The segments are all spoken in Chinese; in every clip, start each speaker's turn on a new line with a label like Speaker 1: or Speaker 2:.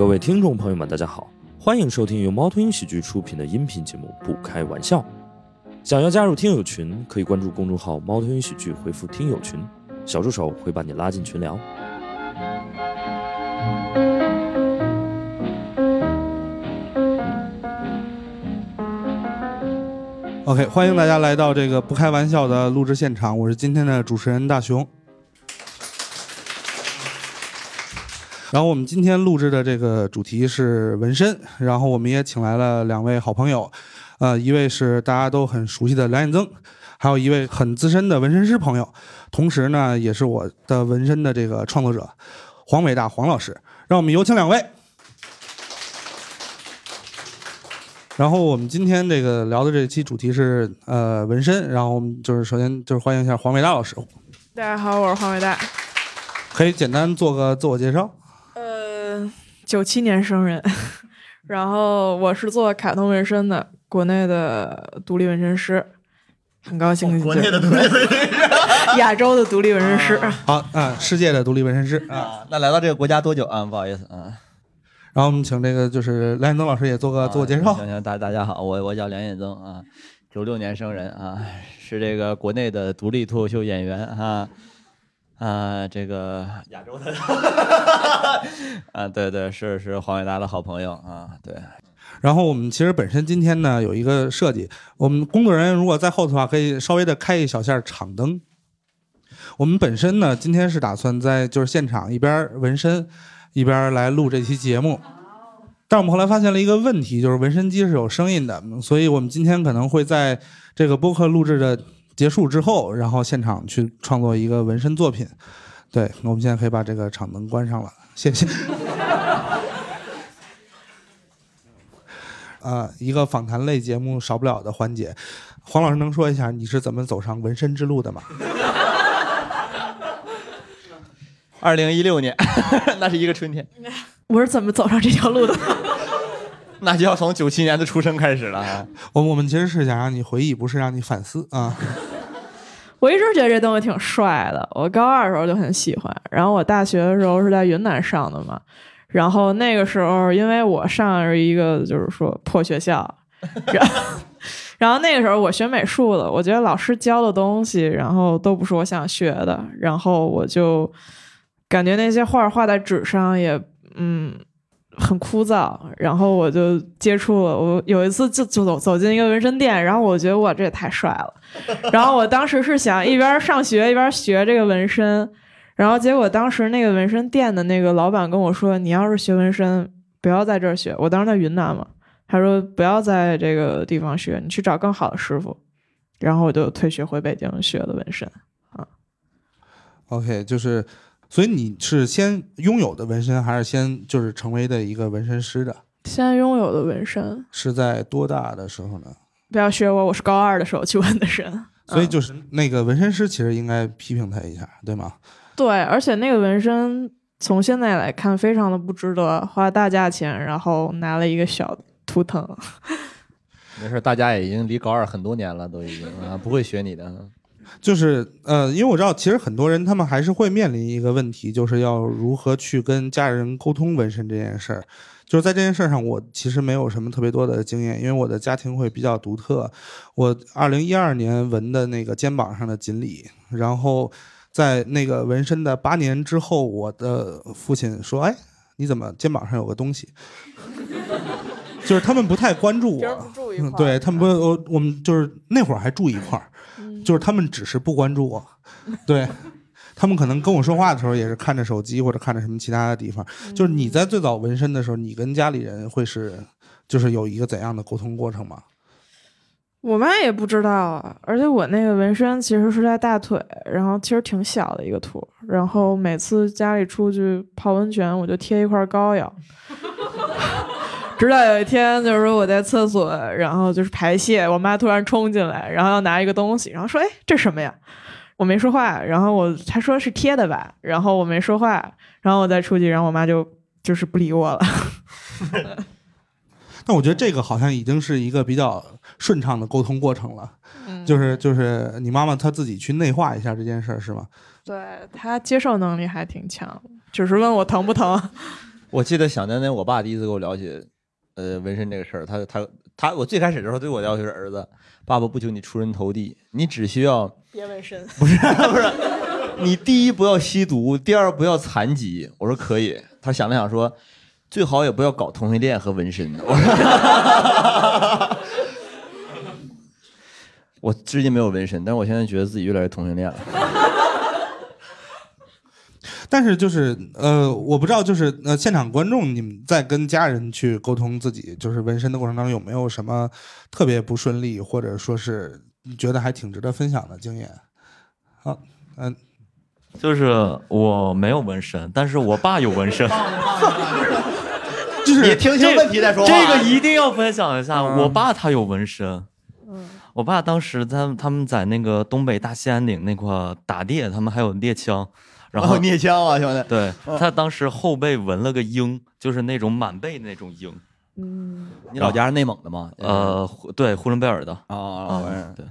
Speaker 1: 各位听众朋友们，大家好，欢迎收听由猫头鹰喜剧出品的音频节目《不开玩笑》。想要加入听友群，可以关注公众号“猫头鹰喜剧”，回复“听友群”，小助手会把你拉进群聊。
Speaker 2: OK，欢迎大家来到这个不开玩笑的录制现场，我是今天的主持人大熊。然后我们今天录制的这个主题是纹身，然后我们也请来了两位好朋友，呃，一位是大家都很熟悉的梁彦增，还有一位很资深的纹身师朋友，同时呢也是我的纹身的这个创作者黄伟大黄老师。让我们有请两位。然后我们今天这个聊的这期主题是呃纹身，然后我们就是首先就是欢迎一下黄伟大老师，
Speaker 3: 大家好，我是黄伟大。
Speaker 2: 可以简单做个自我介绍。
Speaker 3: 呃，九七年生人，然后我是做卡通纹身的，国内的独立纹身师，很高兴、
Speaker 4: 国内的独立纹身师
Speaker 3: 亚洲的独立纹身师。
Speaker 2: 好啊，世界的独立纹身师啊。
Speaker 4: 啊，那来到这个国家多久啊？不好意思啊，
Speaker 2: 然后我们请这个就是梁彦增老师也做个自我介绍。
Speaker 4: 行行，大大家好，我我叫梁彦增啊，九六年生人啊，是这个国内的独立脱口秀演员啊。啊，这个亚洲的，啊，对对，是是黄伟达的好朋友啊，对，
Speaker 2: 然后我们其实本身今天呢有一个设计，我们工作人员如果在后头的话，可以稍微的开一小下场灯。我们本身呢今天是打算在就是现场一边纹身，一边来录这期节目。但我们后来发现了一个问题，就是纹身机是有声音的，所以我们今天可能会在这个播客录制的结束之后，然后现场去创作一个纹身作品。对，我们现在可以把这个场灯关上了，谢谢。啊、一个访谈类节目少不了的环节，黄老师能说一下你是怎么走上纹身之路的吗？
Speaker 4: 二零一六年，那是一个春天，
Speaker 3: 我是怎么走上这条路的？
Speaker 4: 那就要从九七年的出生开始了啊。
Speaker 2: 我我们其实是想让你回忆，不是让你反思啊。
Speaker 3: 我一直觉得这东西挺帅的，我高二的时候就很喜欢。然后我大学的时候是在云南上的嘛，然后那个时候因为我上的是一个就是说破学校，然后然后那个时候我学美术的，我觉得老师教的东西，然后都不是我想学的，然后我就感觉那些画画在纸上也嗯很枯燥，然后我就接触了，我有一次就就走走进一个纹身店，然后我觉得哇这也太帅了。然后我当时是想一边上学一边学这个纹身，然后结果当时那个纹身店的那个老板跟我说：“你要是学纹身，不要在这儿学。”我当时在云南嘛，他说不要在这个地方学，你去找更好的师傅。然后我就退学回北京学的纹身啊。
Speaker 2: OK，就是，所以你是先拥有的纹身，还是先就是成为的一个纹身师的？
Speaker 3: 先拥有的纹身，
Speaker 2: 是在多大的时候呢？
Speaker 3: 不要学我，我是高二的时候去纹的身。
Speaker 2: 所以就是那个纹身师其实应该批评他一下，对吗？
Speaker 3: 对，而且那个纹身从现在来看非常的不值得，花大价钱，然后拿了一个小图腾。
Speaker 4: 没事，大家也已经离高二很多年了，都已经啊，不会学你的。
Speaker 2: 就是呃，因为我知道，其实很多人他们还是会面临一个问题，就是要如何去跟家人沟通纹身这件事儿。就是在这件事儿上，我其实没有什么特别多的经验，因为我的家庭会比较独特。我二零一二年纹的那个肩膀上的锦鲤，然后在那个纹身的八年之后，我的父亲说：“哎，你怎么肩膀上有个东西？” 就是他们不太关注我，对他们不，我我们就是那会儿还住一块儿，就是他们只是不关注我，对他们可能跟我说话的时候也是看着手机或者看着什么其他的地方。就是你在最早纹身的时候，你跟家里人会是就是有一个怎样的沟通过程吗？
Speaker 3: 我妈也不知道啊，而且我那个纹身其实是在大腿，然后其实挺小的一个图，然后每次家里出去泡温泉，我就贴一块膏药。直到有一天，就是说我在厕所，然后就是排泄，我妈突然冲进来，然后要拿一个东西，然后说：“哎，这什么呀？”我没说话，然后我她说是贴的吧，然后我没说话，然后我再出去，然后我妈就就是不理我了。
Speaker 2: 那我觉得这个好像已经是一个比较顺畅的沟通过程了，
Speaker 3: 嗯
Speaker 2: 就是就是你妈妈她自己去内化一下这件事儿是吗？
Speaker 3: 对她接受能力还挺强，只是问我疼不疼。
Speaker 5: 我记得想当年我爸第一次给我了解，呃，纹身这个事儿，他他他，我最开始的时候对我要求是儿子，爸爸不求你出人头地，你只需要
Speaker 3: 别纹身。
Speaker 5: 不是 不是，你第一不要吸毒，第二不要残疾。我说可以，他想了想说，最好也不要搞同性恋和纹身。我说，我至今没有纹身，但是我现在觉得自己越来越同性恋了。
Speaker 2: 但是就是呃，我不知道，就是呃，现场观众，你们在跟家人去沟通自己就是纹身的过程当中，有没有什么特别不顺利，或者说是觉得还挺值得分享的经验？好，嗯、
Speaker 6: 就是我没有纹身，但是我爸有纹身。
Speaker 2: 就是
Speaker 5: 你听清问题再说话。
Speaker 6: 这个一定要分享一下，
Speaker 2: 嗯
Speaker 6: 我爸他有纹身。嗯我爸当时他他们在那个东北大兴安岭那块儿打猎，他们还有猎枪，然后
Speaker 5: 猎枪啊，兄弟。
Speaker 6: 对他当时后背纹了个鹰，就是那种满背那种鹰，
Speaker 3: 嗯，
Speaker 5: 你老家是内蒙的吗？
Speaker 6: 呃，对呼伦贝尔的
Speaker 5: 啊啊
Speaker 6: 对。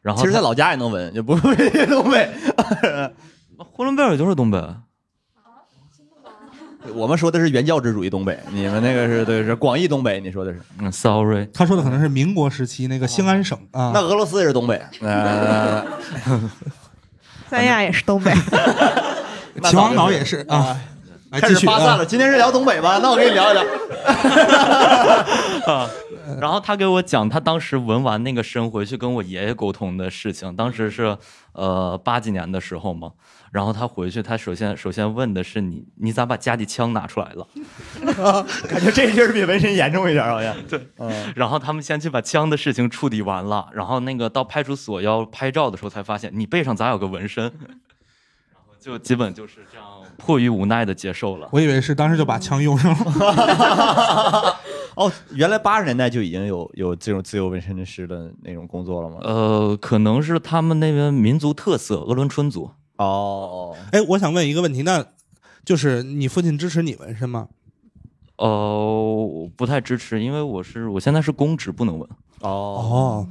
Speaker 6: 然后
Speaker 5: 其实，在老家也能纹，也不会东北。
Speaker 6: 呼伦贝尔就是东北，
Speaker 5: 我们说的是原教旨主义东北，你们那个是对是广义东北，你说的是。
Speaker 6: 嗯，sorry，
Speaker 2: 他说的可能是民国时期那个兴安省啊。
Speaker 5: 那俄罗斯也是东北，呃，
Speaker 3: 三亚也是东北。
Speaker 2: 秦皇岛也是啊。来
Speaker 5: 开
Speaker 2: 继续啊
Speaker 5: 始发散了。今天是聊东北吧？那我跟你聊一聊。
Speaker 6: 啊，然后他给我讲他当时纹完那个身回去跟我爷爷沟通的事情，当时是呃八几年的时候嘛，然后他回去，他首先首先问的是你你咋把家里枪拿出来了？
Speaker 5: 感觉这劲儿比纹身严重一点，好像。
Speaker 6: 对，
Speaker 5: 嗯，
Speaker 6: 然后他们先去把枪的事情处理完了，然后那个到派出所要拍照的时候才发现你背上咋有个纹身，就基本就是这样迫于无奈的接受了。
Speaker 2: 我以为是当时就把枪用上了。
Speaker 5: 哦，原来八十年代就已经有有这种自由纹身师的那种工作了吗？
Speaker 6: 呃，可能是他们那边民族特色，鄂伦春族。
Speaker 5: 哦，
Speaker 2: 哎，我想问一个问题，那就是你父亲支持你纹身吗？
Speaker 6: 呃，我不太支持，因为我是我现在是公职，不能纹。
Speaker 5: 哦，
Speaker 2: 哦，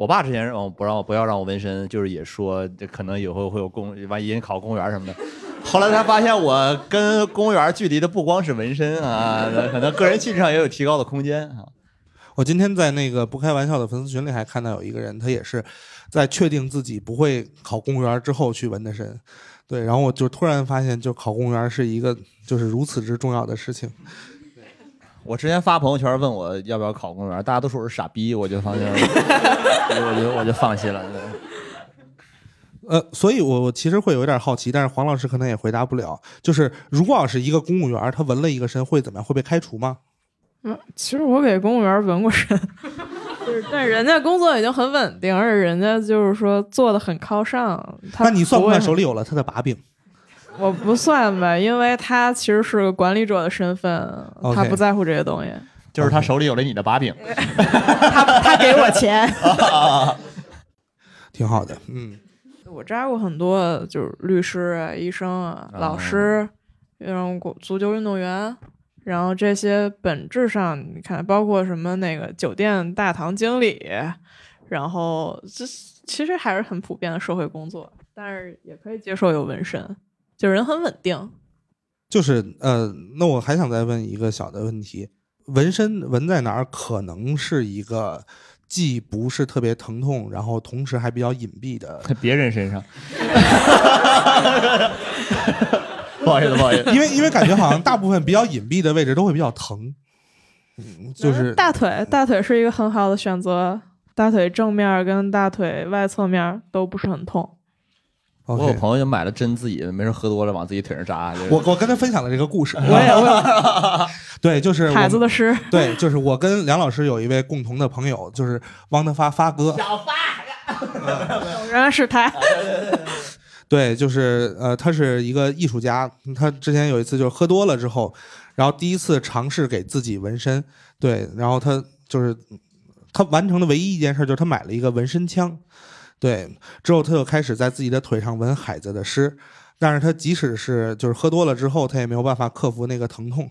Speaker 5: 我爸之前让我不让我不要让我纹身，就是也说这可能以后会有公，万一考公务员什么的。后来他发现我跟公务员距离的不光是纹身啊，可能个人气质上也有提高的空间啊。
Speaker 2: 我今天在那个不开玩笑的粉丝群里还看到有一个人，他也是在确定自己不会考公务员之后去纹的身。对，然后我就突然发现，就考公务员是一个就是如此之重要的事情。
Speaker 5: 我之前发朋友圈问我要不要考公务员，大家都说我是傻逼，我就放弃了，我就我就放弃了。
Speaker 2: 呃，所以我我其实会有点好奇，但是黄老师可能也回答不了。就是如果要是一个公务员，他纹了一个身，会怎么样？会被开除吗？
Speaker 3: 嗯，其实我给公务员纹过身，就是但人家工作已经很稳定，而且人家就是说做的很靠上。他
Speaker 2: 那你算不算手里有了他的把柄？
Speaker 3: 我不算吧，因为他其实是个管理者的身份他不在乎这些东西，
Speaker 5: 就是他手里有了你的把柄，
Speaker 3: 他他给我钱。
Speaker 2: 挺好的，嗯，
Speaker 3: 我扎过很多，就是律师啊、医生啊、老师，然后足球运动员，然后这些本质上你看，包括什么那个酒店大堂经理，然后这其实还是很普遍的社会工作，但是也可以接受有纹身，就人很稳定。
Speaker 2: 就是呃，那我还想再问一个小的问题：纹身纹在哪儿可能是一个既不是特别疼痛，然后同时还比较隐蔽的？
Speaker 5: 在别人身上。不好意思，不好意思。
Speaker 2: 因为因为感觉好像大部分比较隐蔽的位置都会比较疼，嗯，就是
Speaker 3: 大腿，大腿是一个很好的选择，大腿正面跟大腿外侧面都不是很痛。
Speaker 5: 我。朋友就买了针，自己没事喝多了往自己腿上扎。就是
Speaker 2: 我我跟他分享了这个故事，
Speaker 3: 我也
Speaker 2: 对，就是我
Speaker 3: 孩子的诗，
Speaker 2: 对，就是我跟梁老师有一位共同的朋友，就是汪德发发哥，小发
Speaker 3: 原来是他。
Speaker 2: 对，就是呃，他是一个艺术家，他之前有一次就是喝多了之后，然后第一次尝试给自己纹身，对，然后他就是他完成的唯一一件事就是他买了一个纹身枪，对，之后他就开始在自己的腿上纹海子的诗，但是他即使是就是喝多了之后，他也没有办法克服那个疼痛，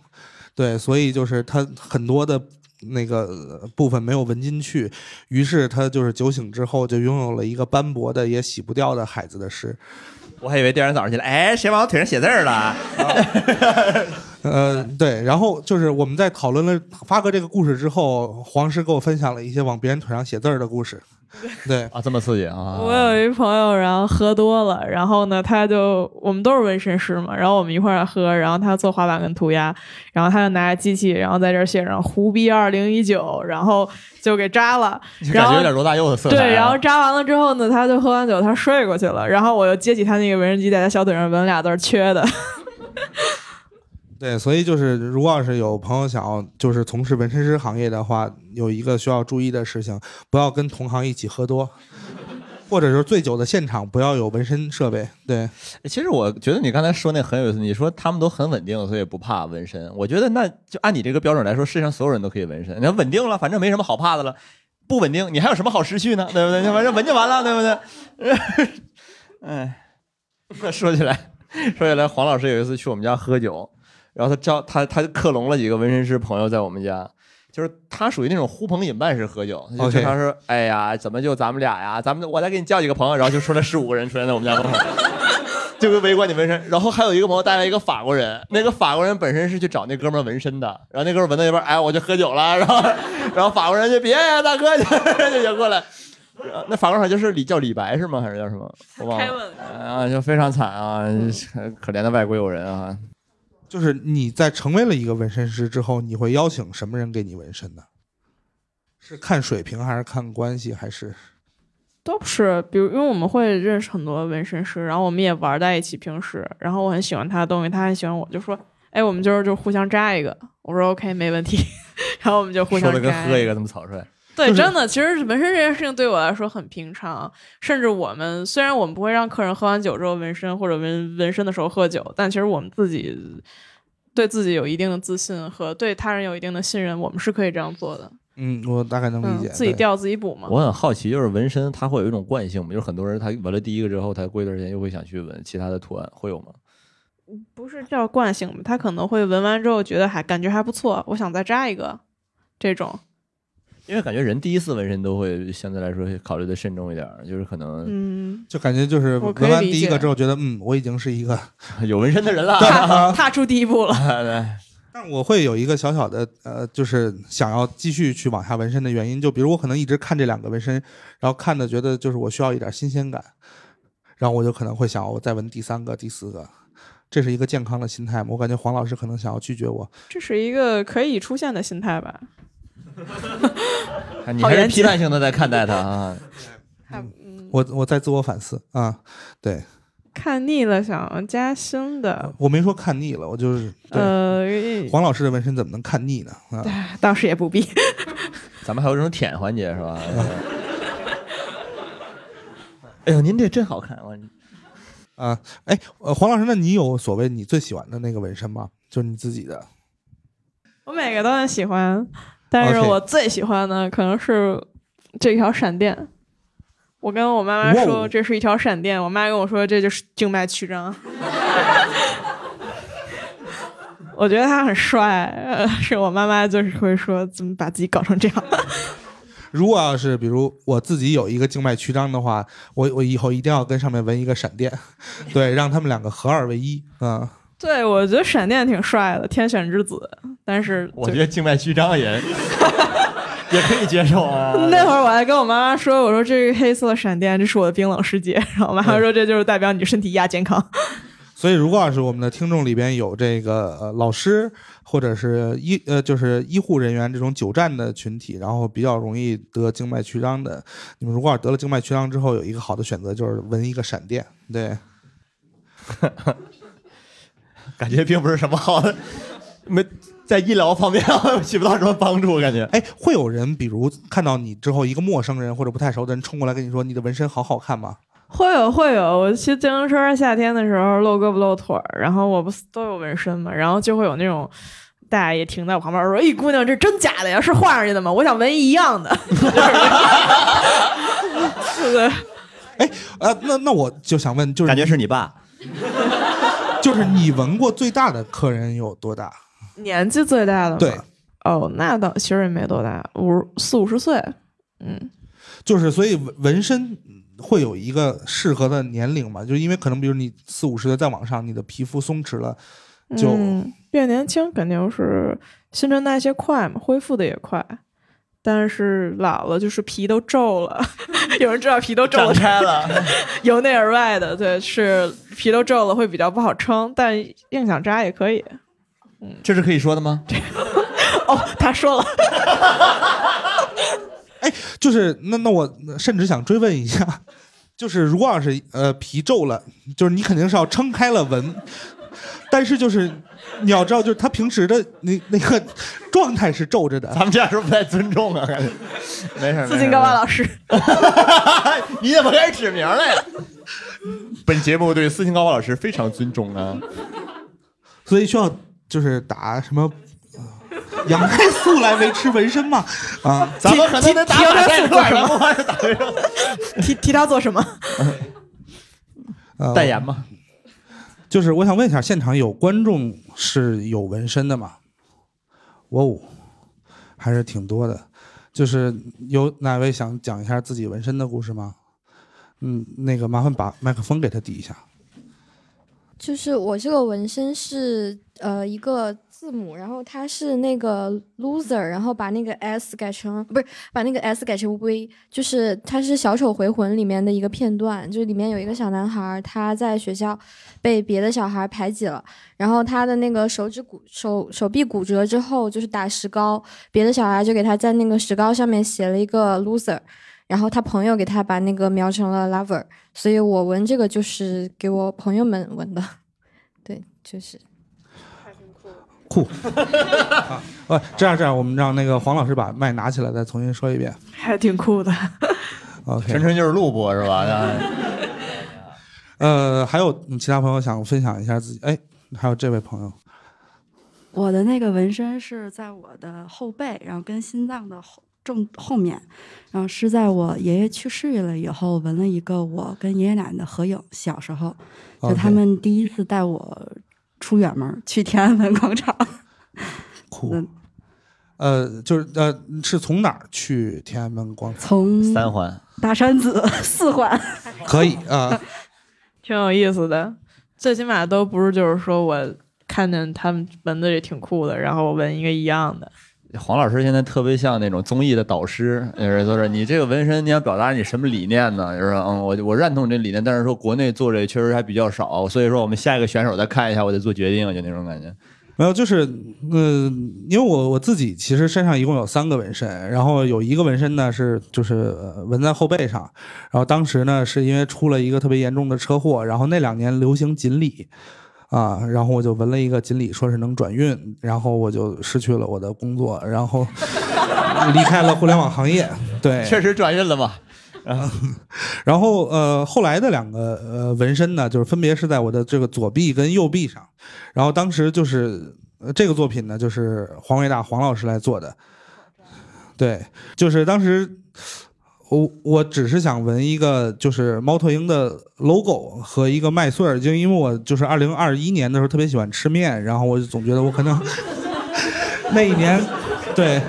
Speaker 2: 对，所以就是他很多的。那个呃部分没有纹进去，于是他就是酒醒之后就拥有了一个斑驳的也洗不掉的海子的诗。
Speaker 5: 我还以为第二天早上起来，哎，谁往我腿上写字儿了？
Speaker 2: 呃，对，然后就是我们在讨论了发哥这个故事之后，黄师给我分享了一些往别人腿上写字儿的故事。对，
Speaker 5: 啊，这么刺激啊！
Speaker 3: 我有一朋友，然后喝多了，然后呢，他就我们都是纹身师嘛，然后我们一块儿喝，然后他做滑板跟涂鸦，然后他就拿着机器，然后在这儿写上“胡逼二零一九”，然后就给扎了，然后
Speaker 5: 感觉有点罗大佑的色彩啊。
Speaker 3: 对，然后扎完了之后呢，他就喝完酒，他睡过去了，然后我又接起他那个纹身机，在他小腿上纹俩字儿“缺的”。
Speaker 2: 对，所以就是如果要是有朋友想要就是从事纹身师行业的话，有一个需要注意的事情，不要跟同行一起喝多，或者是醉酒的现场不要有纹身设备。对，
Speaker 5: 其实我觉得你刚才说那很有意思，你说他们都很稳定，所以不怕纹身。我觉得那就按你这个标准来说，世界上所有人都可以纹身。你要稳定了，反正没什么好怕的了。不稳定，你还有什么好失去呢？对不对？反正纹就完了，对不对？哎，说起来，说起来，黄老师有一次去我们家喝酒，然后他招他他克隆了几个纹身师朋友在我们家。就是他属于那种呼朋引伴式喝酒，他就经常说：“哎呀，怎么就咱们俩呀？咱们我再给你叫几个朋友。”然后就出来十五个人出现在我们家门口，就会围观你纹身。然后还有一个朋友带来一个法国人，那个法国人本身是去找那哥们纹身的，然后那哥们儿纹到一半，哎，我就喝酒了，然后然后法国人就别呀，大哥，就就就过来。那法国人好像就是李叫李白是吗？还是叫什么？我忘了。啊，就非常惨啊，可怜的外国友人啊。
Speaker 2: 就是你在成为了一个纹身师之后，你会邀请什么人给你纹身呢？是看水平还是看关系还是？
Speaker 3: 都不是，比如因为我们会认识很多纹身师，然后我们也玩在一起，平时，然后我很喜欢他的东西，他很喜欢我，就说，哎，我们今儿就互相扎一个，我说 OK 没问题，然后我们就互相扎
Speaker 5: 的跟喝一个那么草率。
Speaker 3: 对，
Speaker 2: 就是
Speaker 3: 真的，其实纹身这件事情对我来说很平常，甚至我们虽然我们不会让客人喝完酒之后纹身或者纹纹身的时候喝酒，但其实我们自己对自己有一定的自信和对他人有一定的信任，我们是可以这样做的。
Speaker 2: 嗯，我大概能理解。，
Speaker 3: 嗯自己
Speaker 2: 对
Speaker 3: 调自己补嘛。
Speaker 5: 我很好奇，就是纹身它会有一种惯性吗？就是很多人他纹了第一个之后，他过一段时间又会想去纹其他的图案，会有吗？
Speaker 3: 不是叫惯性吧，他可能会纹完之后觉得还感觉还不错，我想再扎一个，这种。
Speaker 5: 因为感觉人第一次纹身都会相对来说考虑的慎重一点儿，就是可能
Speaker 3: 嗯，
Speaker 2: 就感觉就是纹完第一个之后，觉得嗯，我已经是一个，
Speaker 5: 有纹身的人了。
Speaker 3: 踏踏出第一步了。
Speaker 5: 对
Speaker 2: 但我会有一个小小的呃，就是想要继续去往下纹身的原因，就比如我可能一直看这两个纹身，然后看的觉得就是我需要一点新鲜感，然后我就可能会想我再纹第三个、第四个，这是一个健康的心态吗？我感觉黄老师可能想要拒绝我，
Speaker 3: 这是一个可以出现的心态吧？
Speaker 5: 你还是批判性的在看待他啊。
Speaker 3: 嗯，
Speaker 2: 我我在自我反思啊，对
Speaker 3: 看腻了想加新的，
Speaker 2: 我没说看腻了，我就是、
Speaker 3: 呃，
Speaker 2: 黄老师的纹身怎么能看腻呢？啊，
Speaker 3: 倒是也不必。
Speaker 5: 咱们还有这种舔环节是吧？哎呦，您这真好看！我
Speaker 2: 啊，哎，呃，黄老师，那你有所谓你最喜欢的那个纹身吗？就是你自己的。
Speaker 3: 我每个都很喜欢，但是我最喜欢的可能是这条闪电。我跟我妈妈说这是一条闪电，我妈跟我说这就是静脉曲张。我觉得他很帅，呃是我妈妈就是会说怎么把自己搞成这样。
Speaker 2: 如果要是比如我自己有一个静脉曲张的话，我我以后一定要跟上面纹一个闪电，对，让他们两个合二为一啊、
Speaker 3: 对，我觉得闪电挺帅的，天选之子。但是
Speaker 5: 我觉得静脉曲张也 也可以接受啊。
Speaker 3: 那会儿我还跟我妈妈说，我说这个黑色闪电，这是我的冰冷世界。然后我妈妈说这就是代表你身体亚健康。
Speaker 2: 所以，如果要是我们的听众里边有这个呃老师或者是医呃就是医护人员这种久站的群体，然后比较容易得静脉曲张的，你们如果要是得了静脉曲张之后，有一个好的选择就是纹一个闪电，对。
Speaker 5: 感觉并不是什么好的，没在医疗方面起不到什么帮助，感觉。
Speaker 2: 哎，会有人比如看到你之后，一个陌生人或者不太熟的人冲过来跟你说你的纹身好好看吗？
Speaker 3: 会有会有，我骑自行车夏天的时候露胳膊露腿儿，然后我不是都有纹身嘛，然后就会有那种大爷停在我旁边说：“哎，姑娘，这真假的呀？是画上去的吗？我想纹一样的。” 是的，
Speaker 2: 呃，那那我就想问，就是
Speaker 5: 感觉是你爸，
Speaker 2: 就是你纹过最大的客人有多大？
Speaker 3: 年纪最大的吗
Speaker 2: 对，
Speaker 3: 哦，那倒其实也没多大，五十四五十岁，嗯。
Speaker 2: 就是所以纹纹身会有一个适合的年龄嘛？就因为可能比如你四五十岁再往上，你的皮肤松弛了，就
Speaker 3: 嗯、变年轻肯定是新陈代谢快嘛，恢复的也快。但是老了就是皮都皱了，有人知道皮都皱了，
Speaker 5: 开了，
Speaker 3: 由内而外的，对，是皮都皱了会比较不好撑，但硬想扎也可以。
Speaker 5: 嗯这是可以说的吗？
Speaker 3: 哦，他说了，哎
Speaker 2: 就是那那我甚至想追问一下，就是如果要是呃皮皱了，就是你肯定是要撑开了纹，但是就是你要知道，就是他平时的那那个状态是皱着的。
Speaker 5: 咱们这样是不太尊重啊？感觉没事，
Speaker 3: 斯琴高娃老师，
Speaker 5: 你怎么开始指名了呀？本节目对斯琴高娃老师非常尊重啊。
Speaker 2: 所以需要就是打什么呃羊胎素来维持纹身嘛？啊，
Speaker 5: 咱们可能得打
Speaker 3: 提提
Speaker 5: 马赛克，
Speaker 3: 提
Speaker 5: 咱不光是打纹身，
Speaker 3: 提提他做什么？
Speaker 2: 呃
Speaker 5: 代言嘛。
Speaker 2: 就是我想问一下，现场有观众是有纹身的吗？哇哦，还是挺多的。就是有哪位想讲一下自己纹身的故事吗？嗯，那个麻烦把麦克风给他递一下。
Speaker 7: 就是我这个纹身是呃一个字母，然后它是那个 loser，然后把那个 s 改成不是把那个 s 改成乌龟，就是它是《小丑回魂》里面的一个片段，就是里面有一个小男孩，他在学校被别的小孩排挤了，然后他的那个手指骨手手臂骨折之后，就是打石膏，别的小孩就给他在那个石膏上面写了一个 loser。然后他朋友给他把那个描成了 lover，所以我纹这个就是给我朋友们纹的，对，就是
Speaker 2: 酷。啊，呃，这样这样，我们让那个黄老师把麦拿起来，再重新说一遍。
Speaker 3: 还挺酷的。
Speaker 2: OK，
Speaker 5: 晨晨就是录播是吧？
Speaker 2: 呃，还有嗯其他朋友想分享一下自己？哎，还有这位朋友，
Speaker 8: 我的那个纹身是在我的后背，然后跟心脏的后正后面，然后是在我爷爷去世了以后纹了一个我跟爷爷奶奶的合影，小时候就他们第一次带我出远门去天安门广场，
Speaker 2: 酷
Speaker 8: 嗯。
Speaker 2: 呃，就是呃，是从哪儿去天安门广场？
Speaker 8: 从
Speaker 5: 三环，
Speaker 8: 大山子 四环，
Speaker 2: 可以啊、
Speaker 3: 挺有意思的。最起码都不是就是说我看见他们纹的也挺酷的，然后我纹一个一样的。
Speaker 5: 黄老师现在特别像那种综艺的导师，就是说是你这个纹身你要表达你什么理念呢？就是说嗯，我我认同这理念，但是说国内做这确实还比较少，所以说我们下一个选手再看一下，我再做决定，就那种感觉。
Speaker 2: 没有，就是嗯、因为我我自己其实身上一共有三个纹身，然后有一个纹身呢是就是呃纹在后背上，然后当时呢是因为出了一个特别严重的车祸，然后那两年流行锦鲤。啊，然后我就纹了一个锦鲤，说是能转运，然后我就失去了我的工作，然后 离开了互联网行业。对，
Speaker 5: 确实转运了嘛。
Speaker 2: 然后呃，后来的两个呃纹身呢，就是分别是在我的这个左臂跟右臂上。然后当时就是、呃这个作品呢，就是黄伟大黄老师来做的。对，就是当时我我只是想纹一个就是猫头鹰的 logo 和一个麦穗儿，就因为我就是二零二一年的时候特别喜欢吃面，然后我就总觉得我可能 那一年对。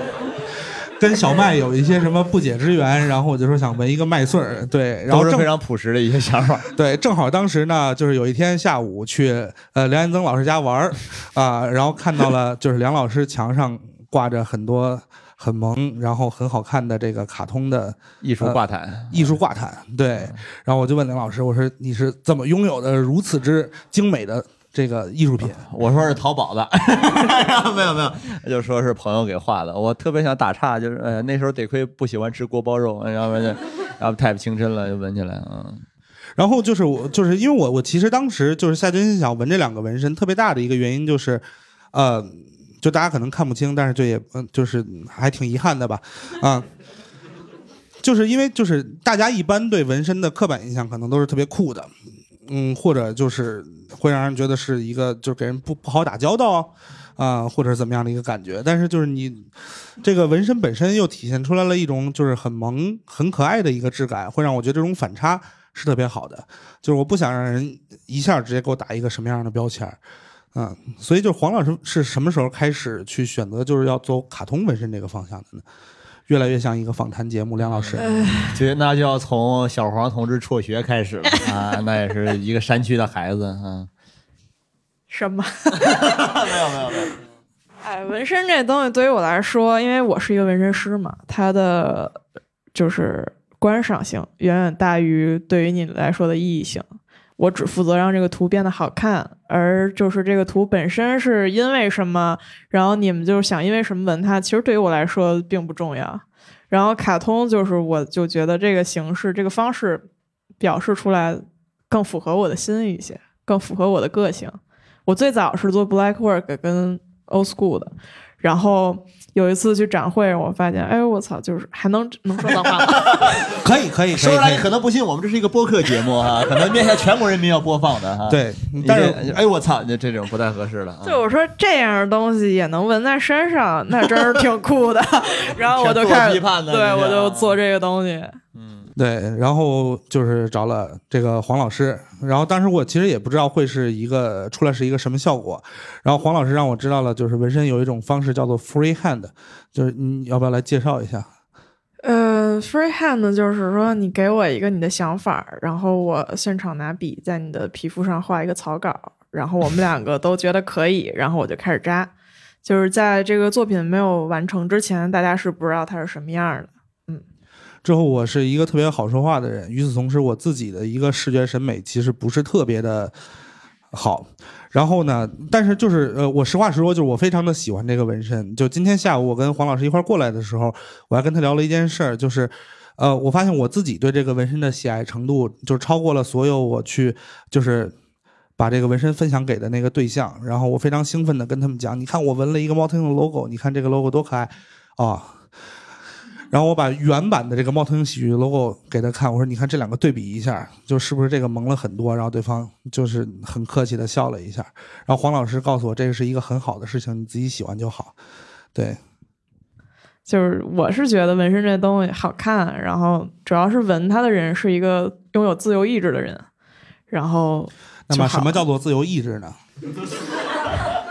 Speaker 2: 跟小麦有一些什么不解之缘，然后我就说想纹一个麦穗儿，对，然后
Speaker 5: 都是非常朴实的一些想法。
Speaker 2: 对，正好当时呢，就是有一天下午去呃梁彦增老师家玩儿啊、然后看到了就是梁老师墙上挂着很多很萌，然后很好看的这个卡通的
Speaker 5: 艺术挂毯，
Speaker 2: 艺术挂毯，对，然后我就问林老师，我说你是怎么拥有的如此之精美的这个艺术品？
Speaker 5: 我说是淘宝的，没 有没有，就说是朋友给画的。我特别想打岔，就是呃那时候得亏不喜欢吃锅包肉，要不然就 然后太不清真了，就闻起来嗯。
Speaker 2: 然后就是我，就是因为我我其实当时就是下决心想纹这两个纹身，特别大的一个原因就是，呃，就大家可能看不清，但是就也嗯，就是还挺遗憾的吧，啊。就是因为就是大家一般对纹身的刻板印象可能都是特别酷的，嗯，或者就是会让人觉得是一个就是给人不不好打交道啊、或者怎么样的一个感觉。但是就是你这个纹身本身又体现出来了一种就是很萌很可爱的一个质感，会让我觉得这种反差是特别好的。就是我不想让人一下直接给我打一个什么样的标签儿。嗯，所以就黄老师是什么时候开始去选择就是要走卡通纹身这个方向的呢？越来越像一个访谈节目，梁老师。
Speaker 5: 就那就要从小黄同志辍学开始了啊，那也是一个山区的孩子啊。
Speaker 3: 什么？
Speaker 4: 没有没有没有。
Speaker 3: 哎，纹身这东西对于我来说，因为我是一个纹身师嘛，它的就是观赏性远远大于对于你来说的意义性。我只负责让这个图变得好看，而就是这个图本身是因为什么，然后你们就是想因为什么纹它，其实对于我来说并不重要。然后卡通就是，我就觉得这个形式、这个方式表示出来更符合我的心一些，更符合我的个性。我最早是做 black work 跟 old school 的，然后有一次去展会，我发现，哎，我操，就是还能能说脏话吗？
Speaker 2: 可以可以
Speaker 4: 说出来你可能不信，我们这是一个播客节目哈，可能 面向全国人民要播放的哈。
Speaker 2: 对，但是
Speaker 4: 哎我操，这这种不太合适了啊。
Speaker 3: 就我说这样的东西也能纹在身上，那真是挺酷的。然后我就开始
Speaker 4: 批判的，
Speaker 3: 对我就做。
Speaker 4: 这
Speaker 3: 个东西。
Speaker 4: 嗯，
Speaker 2: 对，然后就是找了这个黄老师，然后当时我其实也不知道会是一个出来是一个什么效果，然后黄老师让我知道了，就是纹身有一种方式叫做 free hand，就是你要不要来介绍一下？
Speaker 3: 呃，freehand 就是说你给我一个你的想法，然后我现场拿笔在你的皮肤上画一个草稿，然后我们两个都觉得可以，然后我就开始扎。就是在这个作品没有完成之前，大家是不知道它是什么样的。
Speaker 2: 之后我是一个特别好说话的人，与此同时，我自己的一个视觉审美其实不是特别的好。然后呢，但是就是呃，我实话实说，就是我非常的喜欢这个纹身。就今天下午我跟黄老师一块过来的时候，我还跟他聊了一件事儿，就是呃，我发现我自己对这个纹身的喜爱程度，就超过了所有我去就是。把这个纹身分享给的那个对象，然后我非常兴奋的跟他们讲：“你看我纹了一个猫头鹰的 logo，你看这个 logo 多可爱啊！”然后我把原版的这个猫头鹰喜剧 logo 给他看，我说：“你看这两个对比一下，就是不是这个萌了很多？”然后对方就是很客气的笑了一下。然后黄老师告诉我，这个是一个很好的事情，你自己喜欢就好。对，
Speaker 3: 就是我是觉得纹身这东西好看，然后主要是纹它的人是一个拥有自由意志的人，然后
Speaker 2: 那么什么叫做自由意志呢？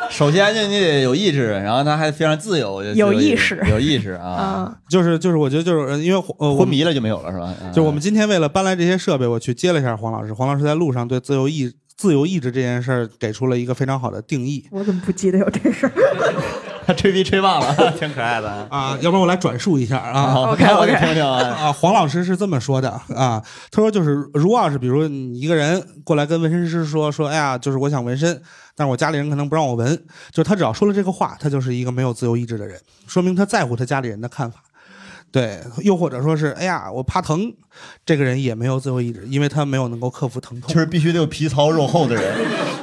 Speaker 4: 首先就你得有意志，然后他还非常自由，就
Speaker 3: 有意识
Speaker 4: 有意识啊。
Speaker 3: 啊、
Speaker 2: 就是就是，我觉得就是呃因为呃，
Speaker 4: 昏迷了就没有了是吧？啊
Speaker 2: 就我们今天为了搬来这些设备，我去接了一下黄老师。黄老师在路上对自由意自由意志这件事儿给出了一个非常好的定义
Speaker 3: 我怎么不记得有这事儿？
Speaker 4: 他吹逼吹忘了，挺可爱的啊。
Speaker 2: 啊，要不然我来转述一下啊。
Speaker 3: OK，OK
Speaker 4: 我给听听啊。
Speaker 2: 啊，黄老师是这么说的啊，他说就是，如果要是比如你一个人过来跟纹身师说说，哎呀，就是我想纹身，但是我家里人可能不让我纹，就是他只要说了这个话，他就是一个没有自由意志的人，说明他在乎他家里人的看法。对，又或者说是，哎呀，我怕疼，这个人也没有自由意志，因为他没有能够克服疼痛。
Speaker 4: 就是必须得有皮糙肉厚的人，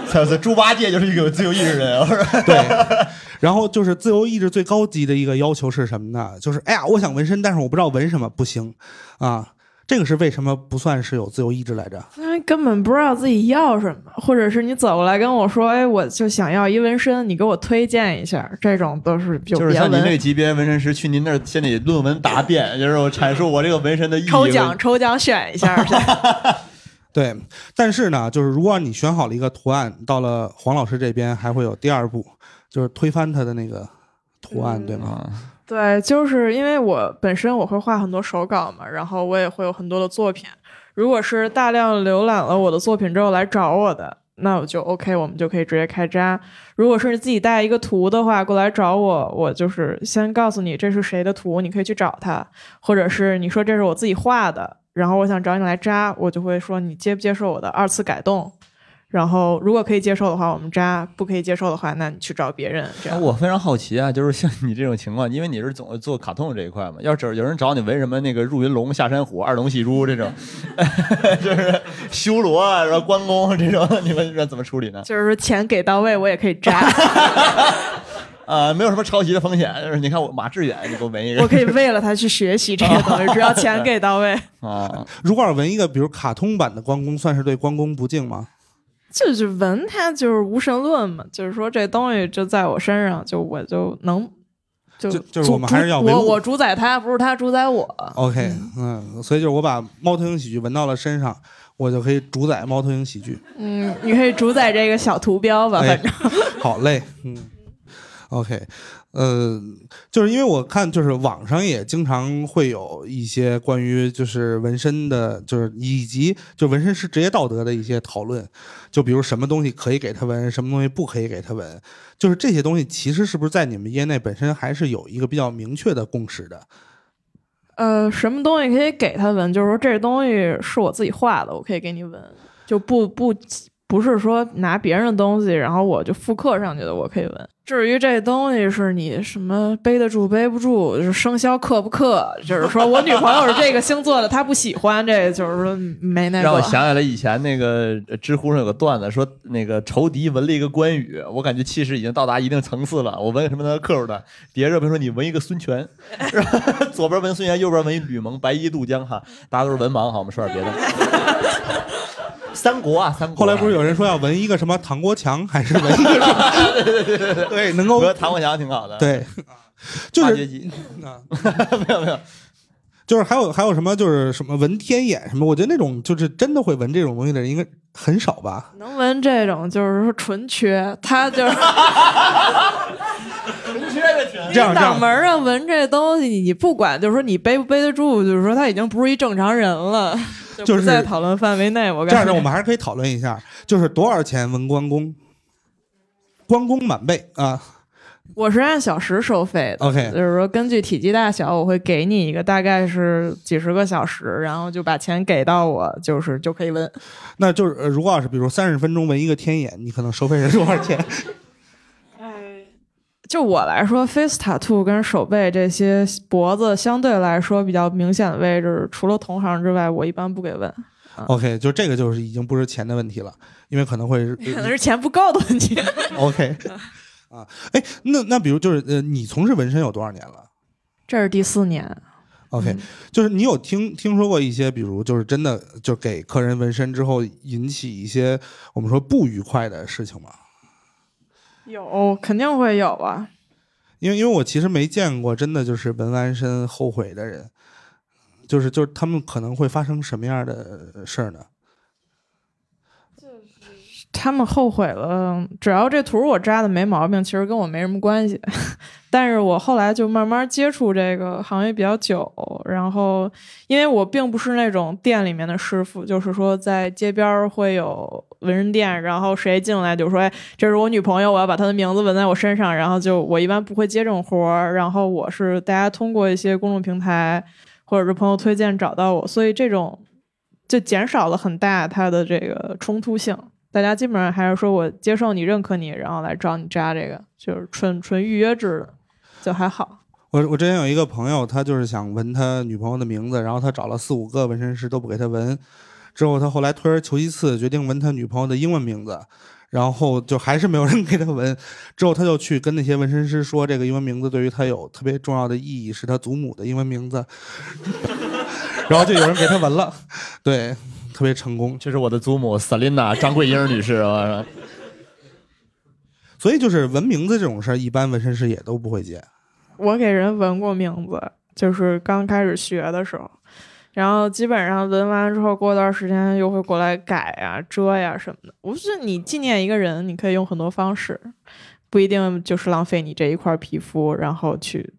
Speaker 4: 才是猪八戒就是一个有自由意志的人，是吧？
Speaker 2: 对，然后就是自由意志最高级的一个要求是什么呢？就是哎呀，我想纹身，但是我不知道纹什么，不行啊。这个是为什么不算是有自由意志来着？
Speaker 3: 因为根本不知道自己要什么，或者是你走过来跟我说，哎，我就想要一纹身，你给我推荐一下，这种都是就
Speaker 4: 就是像您这个。级别纹身师去您那儿先得论文答辩，就是我阐述我这个纹身的意义。
Speaker 3: 抽奖抽奖选一下去，
Speaker 2: 对，但是呢，就是如果你选好了一个图案，到了黄老师这边还会有第二步，就是推翻他的那个图案，对吗？
Speaker 4: 啊，
Speaker 3: 对，就是因为我本身我会画很多手稿嘛，然后我也会有很多的作品。如果是大量浏览了我的作品之后来找我的，那我就 OK，我们就可以直接开扎。如果是你自己带一个图的话，过来找我，我就是先告诉你这是谁的图，你可以去找他，或者是你说这是我自己画的，然后我想找你来扎，我就会说你接不接受我的二次改动。然后如果可以接受的话，我们扎；不可以接受的话，那你去找别人。这样。
Speaker 4: 我非常好奇啊，就是像你这种情况，因为你是总做卡通这一块嘛，要是有人找你纹什么那个入云龙、下山虎、二龙戏珠这种，就是修罗啊，然后关公这种，你们这怎么处理呢？
Speaker 3: 就是说钱给到位，我也可以扎。
Speaker 4: 啊，没有什么抄袭的风险，就是你看我马致远，你给我纹一个，
Speaker 3: 我可以为了他去学习这个东西，只要钱给到位。
Speaker 4: 啊，
Speaker 2: 如果要纹一个比如卡通版的关公，算是对关公不敬吗？
Speaker 3: 就是纹它就是无神论嘛，就是说这东西就在我身上，就我就能就
Speaker 2: 就就是我们还是要
Speaker 3: 我我主宰他，不是他主宰我。
Speaker 2: OK，嗯，所以就是我把猫头鹰喜剧纹到了身上，我就可以主宰猫头鹰喜剧。
Speaker 3: 嗯，你可以主宰这个小图标吧，
Speaker 2: 哎
Speaker 3: 反正。
Speaker 2: 好嘞，嗯 OK，呃，就是因为我看，就是网上也经常会有一些关于就是纹身的，就是以及就纹身师职业道德的一些讨论，就比如什么东西可以给他纹，什么东西不可以给他纹，就是这些东西其实是不是在你们业内本身还是有一个比较明确的共识的？
Speaker 3: 呃，什么东西可以给他纹？就是说这东西是我自己画的，我可以给你纹，就不不不是说拿别人的东西，然后我就复刻上去的，我可以纹。至于这东西是你什么背得住背不住，就是生肖克不克，就是说我女朋友是这个星座的，她不喜欢这，就是说没那个。
Speaker 5: 让我想起来以前那个呃知乎上有个段子，说那个仇敌纹了一个关羽，我感觉气势已经到达一定层次了。我纹个什么的克数的，底下热评说你纹一个孙权？左边纹孙权，右边纹一吕蒙，白衣渡江哈，大家都是文盲哈，我们说点别的。三国啊，三国啊。
Speaker 2: 后来不是有人说要纹一个什么唐国强，还是纹一个什么？对对对对对，能够
Speaker 5: 我觉得唐国强挺好的。
Speaker 2: 对，就是啊，
Speaker 5: 没有没有，
Speaker 2: 就是还有还有什么就是什么纹天眼什么，我觉得那种就是真的会纹这种东西的人应该很少吧？
Speaker 3: 能纹这种就是说纯缺，他就是
Speaker 5: 纯缺的纯。
Speaker 2: 这样这样
Speaker 3: 脑门上纹这东西，你你不管，就是说你背不背得住，就是说他已经不是一正常人了，
Speaker 2: 就是
Speaker 3: 在讨论范围内。我
Speaker 2: 这样的，我们还是可以讨论一下，就是多少钱纹关公？关公满背啊
Speaker 3: 我是按小时收费的。
Speaker 2: ，OK，
Speaker 3: 就是说，根据体积大小，我会给你一个大概是几十个小时，然后就把钱给到我，就是就可以纹。
Speaker 2: 那就是呃如果要是比如三十分钟纹一个天眼，你可能收费是多少钱？
Speaker 3: 就我来说，face tattoo 跟手背这些脖子相对来说比较明显的位置，除了同行之外，我一般不给问
Speaker 2: ，OK，就这个就是已经不是钱的问题了，因为可能会
Speaker 3: 可能是钱不够的问题。
Speaker 2: OK 啊，哎，那那比如就是呃，你从事纹身有多少年了
Speaker 3: 这是第四年
Speaker 2: ，？OK，就是你有听听说过一些，比如就是真的就给客人纹身之后引起一些我们说不愉快的事情吗？
Speaker 3: 有肯定会有啊。
Speaker 2: 因为因为我其实没见过真的就是纹完身后悔的人，就是就是他们可能会发生什么样的事儿呢？
Speaker 3: 他们后悔了，只要这图我扎的没毛病，其实跟我没什么关系。但是我后来就慢慢接触这个行业比较久，然后因为我并不是那种店里面的师傅，就是说在街边会有纹身店，然后谁进来就说：“哎，这是我女朋友，我要把她的名字纹在我身上。”然后就我一般不会接这种活儿，然后我是大家通过一些公众平台或者是朋友推荐找到我，所以这种就减少了很大它的这个冲突性。大家基本上还是说我接受你、认可你，然后来找你扎这个，就是纯纯预约制的，就还好。
Speaker 2: 我我之前有一个朋友，他就是想纹他女朋友的名字，然后他找了四五个纹身师都不给他纹，之后他后来退而求其次，决定纹他女朋友的英文名字，然后就还是没有人 给他纹，之后他就去跟那些纹身师说，这个英文名字对于他有特别重要的意义，是他祖母的英文名字，然后就有人给他纹了，对，特别成功。
Speaker 5: 这是我的祖母 Selina 张桂英女士啊。
Speaker 2: 所以就是纹名字这种事儿，一般纹身师也都不会接。
Speaker 3: 我给人纹过名字，就是刚开始学的时候，然后基本上纹完之后，过段时间又会过来改呀、遮呀什么的。不是你纪念一个人，你可以用很多方式，不一定就是浪费你这一块皮肤，然后去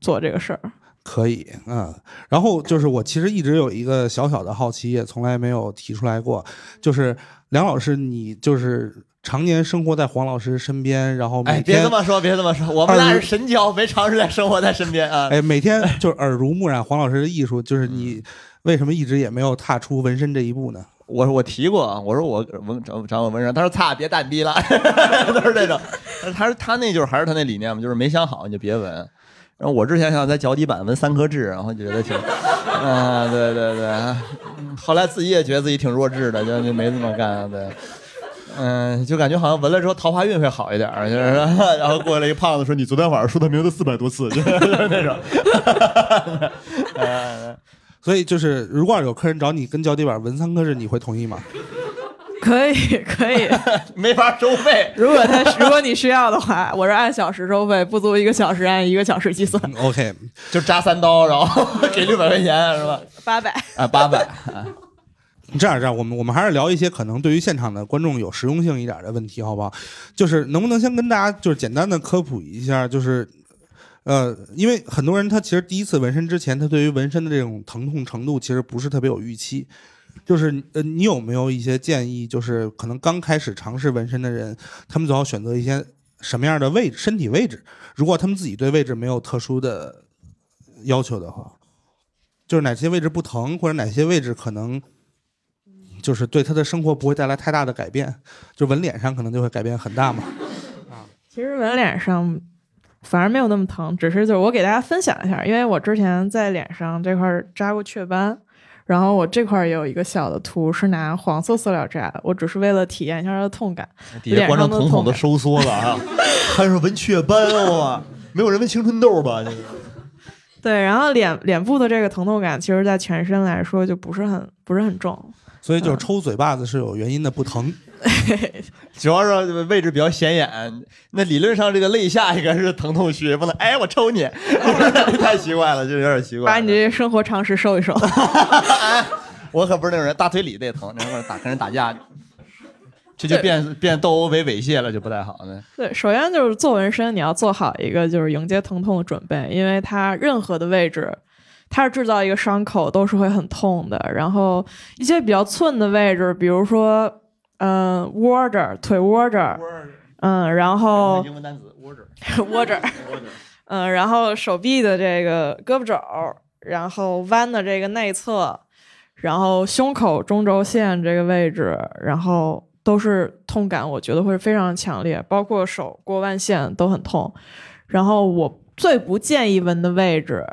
Speaker 3: 做这个事儿。
Speaker 2: 可以，嗯，然后就是我其实一直有一个小小的好奇，也从来没有提出来过，就是梁老师，你就是常年生活在黄老师身边，然后
Speaker 5: 哎，
Speaker 2: 每天
Speaker 5: 别这么说，别这么说，我们俩是神交，没长时间生活在身边啊。
Speaker 2: 哎每天就是耳濡目染黄老师的艺术，就是你为什么一直也没有踏出纹身这一步呢？
Speaker 5: 我我提过啊，我说我纹找找我纹身，他说擦，别蛋逼了，都是这种。他说他那就是还是他那理念嘛，就是没想好你就别纹。然后我之前想在脚底板纹三颗痣，然后觉得挺，啊，对对对，嗯后来自己也觉得自己挺弱智的，就就没这么干，对。嗯，就感觉好像纹了之后桃花运会好一点，就是，然后过来一个胖子说：“你昨天晚上说他名字四百多次，就 是就是那种。嗯
Speaker 2: 所以就是，如果有客人找你跟脚底板纹三颗痣，你会同意吗？
Speaker 3: 可以，可以。
Speaker 5: 没法收费。
Speaker 3: 如果他如果你需要的话，我是按小时收费，不足一个小时按一个小时计算
Speaker 2: ，OK，
Speaker 5: 就扎三刀，然后给六百块钱是吧？
Speaker 3: 八百。
Speaker 5: 啊，八百。啊
Speaker 2: 这样这样，我们我们还是聊一些可能对于现场的观众有实用性一点的问题，好不好？就是能不能先跟大家就是简单的科普一下，就是呃，因为很多人他其实第一次纹身之前，他对于纹身的这种疼痛程度其实不是特别有预期。就是呃，你有没有一些建议？就是可能刚开始尝试纹身的人，他们最好选择一些什么样的位置、身体位置？如果他们自己对位置没有特殊的要求的话，就是哪些位置不疼，或者哪些位置可能就是对他的生活不会带来太大的改变，就纹脸上可能就会改变很大嘛。
Speaker 3: 啊 其实纹脸上反而没有那么疼，只是就是我给大家分享一下，因为我之前在脸上这块扎过雀斑，然后我这块儿也有一个小的图是拿黄色塑料扎的，我只是为了体验一下它的痛感。
Speaker 5: 底下观众瞳孔都收缩了啊！还是纹雀斑啊？没有人纹青春痘吧？这个
Speaker 3: 对，然后脸脸部的这个疼痛感，其实在全身来说就不是很不是很重。
Speaker 2: 所以就是抽嘴巴子是有原因的，不疼。
Speaker 5: 主要是位置比较显眼。那理论上这个肋下应该是疼痛区，不能哎我抽你，太奇怪了，就有点奇怪。
Speaker 3: 把你这些生活常识收一收。
Speaker 5: 我可不是那种人，大腿里得疼，然后打跟人打架，这就变变斗殴为猥亵了，就不太好呢。
Speaker 3: 对，首先就是做纹身，你要做好一个就是迎接疼痛的准备，因为它任何的位置，它是制造一个伤口都是会很痛的。然后一些比较寸的位置，比如说，嗯、窝这儿，腿窝这儿，嗯，然后
Speaker 5: 英文单词 窝着，
Speaker 3: 窝这儿，嗯，然后手臂的这个胳膊肘，然后弯的这个内侧，然后胸口中轴线这个位置，然后都是痛感，我觉得会非常强烈，包括手过腕线都很痛。然后我最不建议纹的位置，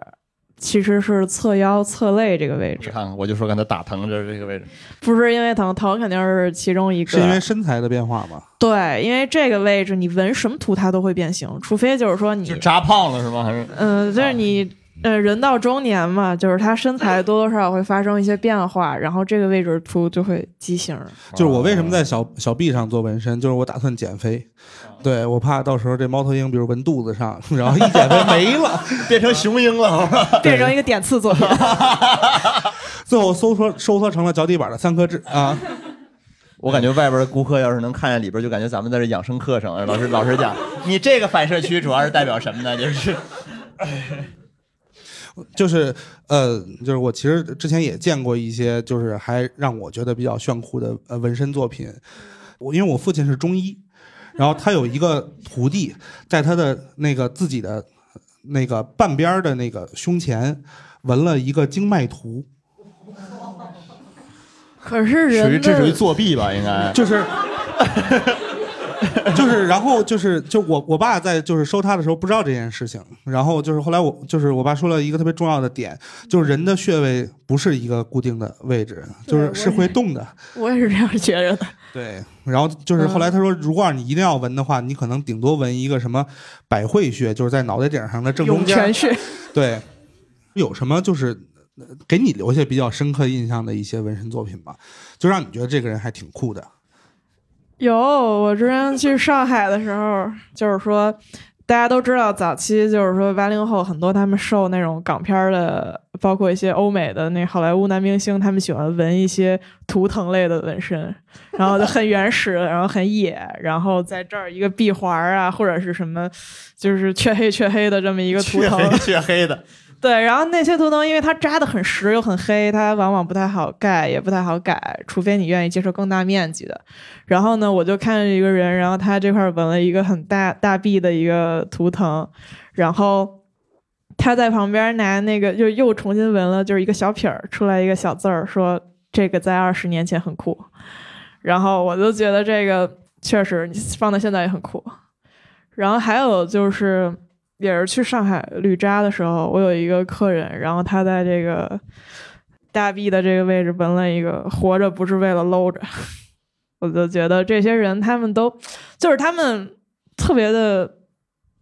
Speaker 3: 其实是侧腰、侧肋这个位置，
Speaker 5: 你看看，我就说刚才打疼这这个位置，
Speaker 3: 不是因为疼，疼肯定是其中一个，
Speaker 2: 是因为身材的变化吗？
Speaker 3: 对，因为这个位置你纹什么图它都会变形，除非就是说你
Speaker 5: 就扎胖了是吗？还是
Speaker 3: 嗯，就是你呃，人到中年嘛，就是他身材多多少少会发生一些变化，然后这个位置图就会畸形。
Speaker 2: 就是我为什么在小小臂上做纹身，就是我打算减肥，对我怕到时候这猫头鹰，比如纹肚子上，然后一减肥没了，
Speaker 5: 变成雄鹰了？
Speaker 3: 变成一个点刺作品。
Speaker 2: 最后收缩收缩成了脚底板的三颗痣啊！
Speaker 5: 我感觉外边的顾客要是能看见里边，就感觉咱们在这养生课程。老师老师讲，你这个反射区主要是代表什么呢？就是
Speaker 2: 就是呃，就是我其实之前也见过一些，就是还让我觉得比较炫酷的呃纹身作品。我因为我父亲是中医，然后他有一个徒弟，在他的那个自己的那个半边儿的那个胸前纹了一个经脉图，
Speaker 3: 可是
Speaker 5: 属于
Speaker 3: 人
Speaker 5: 这属于作弊吧？应该
Speaker 2: 就是。就是，然后就是，就我我爸在就是收他的时候不知道这件事情，然后就是后来我就是我爸说了一个特别重要的点，就是人的穴位不是一个固定的位置，就是是会动的。
Speaker 3: 我也是这样觉着的。
Speaker 2: 对，然后就是后来他说，如果让你一定要纹的话，你可能顶多纹一个什么百会穴，就是在脑袋顶上的正中间
Speaker 3: 涌泉。穴，
Speaker 2: 对，有什么就是呃给你留下比较深刻印象的一些纹身作品吗？就让你觉得这个人还挺酷的。
Speaker 3: 有，我之前去上海的时候，就是说，大家都知道，早期就是说八零后很多他们受那种港片的，包括一些欧美的那好莱坞男明星，他们喜欢纹一些图腾类的纹身，然后就很原始，然后很野，然后在这儿一个闭环啊，或者是什么，就是黢黑黢黑的这么一个图腾，
Speaker 5: 黢黑黢黑的，
Speaker 3: 对，然后那些图腾，因为它扎的很实又很黑，它往往不太好盖，也不太好改，除非你愿意接受更大面积的。然后呢，我就看见一个人，然后他这块纹了一个很大大臂的一个图腾，然后他在旁边拿那个就又重新纹了，就是一个小撇儿出来一个小字儿，说这个在二十年前很酷。然后我就觉得这个确实你放在现在也很酷。然后还有就是。也是去上海旅扎的时候，我有一个客人，然后他在这个大臂的这个位置纹了一个“活着不是为了搂着”，我就觉得这些人他们都就是他们特别的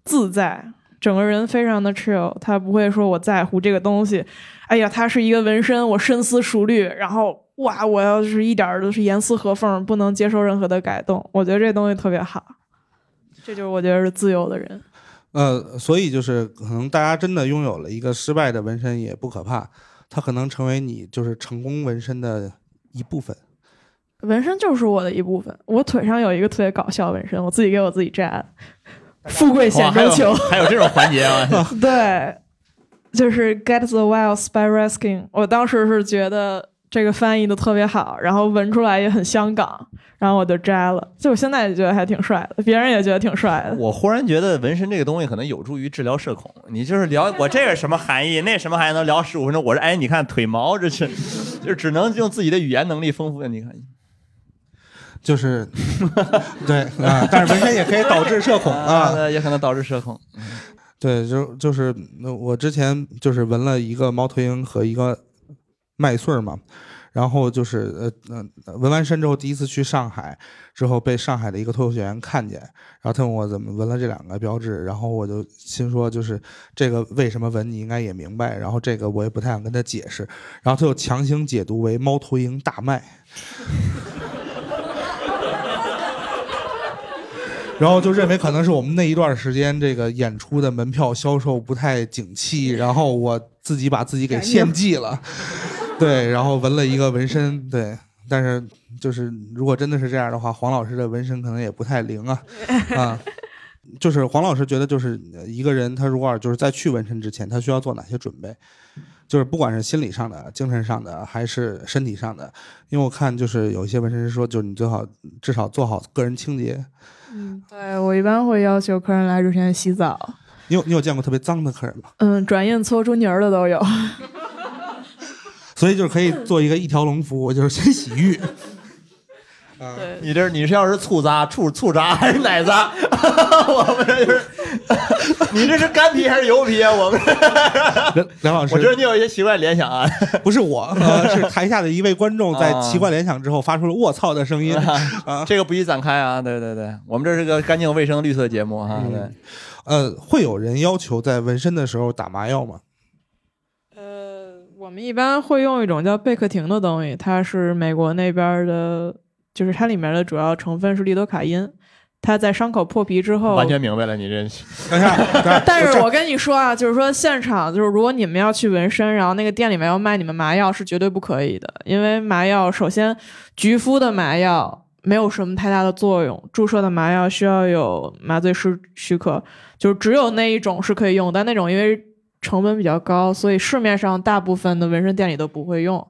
Speaker 3: 自在，整个人非常的 chill，他不会说我在乎这个东西，哎呀，他是一个纹身，我深思熟虑，然后哇，我要是一点都是严丝合缝，不能接受任何的改动，我觉得这东西特别好，这就是我觉得是自由的人。
Speaker 2: 呃，所以就是可能大家真的拥有了一个失败的纹身也不可怕，它可能成为你就是成功纹身的一部分？
Speaker 3: 纹身就是我的一部分。我腿上有一个特别搞笑纹身，我自己给我自己摘的。富贵险中求，
Speaker 5: 还有这种环节啊！
Speaker 3: 对，就是 get the wild by resking。我当时是觉得这个翻译的特别好，然后纹出来也很香港，然后我就摘了。就我现在也觉得还挺帅的，别人也觉得挺帅的。
Speaker 5: 我忽然觉得纹身这个东西可能有助于治疗社恐。你就是聊 我这个什么含义，那什么含义，能聊十五分钟。我说，哎，你看腿毛，这是 就只能用自己的语言能力丰富。你看，
Speaker 2: 就是 对啊，但是纹身也可以导致社恐啊。
Speaker 5: 啊，也可能导致社恐。
Speaker 2: 对，就就是那我之前就是纹了一个猫头鹰和一个麦穗儿嘛，然后就是呃呃纹完身之后，第一次去上海之后被上海的一个脱口秀演员看见，然后他问我怎么纹了这两个标志，然后我就心说就是这个为什么纹你应该也明白，然后这个我也不太想跟他解释，然后他又强行解读为猫头鹰大麦。然后就认为可能是我们那一段时间这个演出的门票销售不太景气，然后我自己把自己给献祭了，对，然后纹了一个纹身，对，但是就是如果真的是这样的话，黄老师的纹身可能也不太灵啊，啊，就是黄老师觉得就是呃一个人他如果就是在去纹身之前，他需要做哪些准备？就是不管是心理上的、精神上的，还是身体上的，因为我看就是有一些纹身师说，就是你最好至少做好个人清洁。
Speaker 3: 嗯，对我一般会要求客人来之前洗澡，
Speaker 2: 你有你有见过特别脏的客人吗？
Speaker 3: 嗯，转印搓出泥儿的都有。
Speaker 2: 所以就是可以做一个一条龙服务，就是先洗浴。
Speaker 3: 啊，
Speaker 5: 你这你是要是醋渣、醋醋渣还是奶渣？我们这就是，你这是干皮还是油皮啊？我们
Speaker 2: 梁梁老师，
Speaker 5: 我觉得你有一些奇怪联想啊。
Speaker 2: 不是我，呃，是台下的一位观众在奇怪联想之后发出了“卧槽”的声音。啊，
Speaker 5: 这个不宜展开啊。对对对，我们这是个干净卫生绿色节目哈。对，
Speaker 2: 呃，会有人要求在纹身的时候打麻药吗？
Speaker 3: 呃，我们一般会用一种叫贝克廷的东西，它是美国那边的，就是它里面的主要成分是利多卡因。它在伤口破皮之后，
Speaker 5: 完全明白了，你这
Speaker 3: 但是我跟你说啊，就是说现场，就是如果你们要去纹身，然后那个店里面要卖你们麻药，是绝对不可以的，因为麻药首先局敷的麻药没有什么太大的作用，注射的麻药需要有麻醉师许可，就是只有那一种是可以用，但那种因为成本比较高，所以市面上大部分的纹身店里都不会用。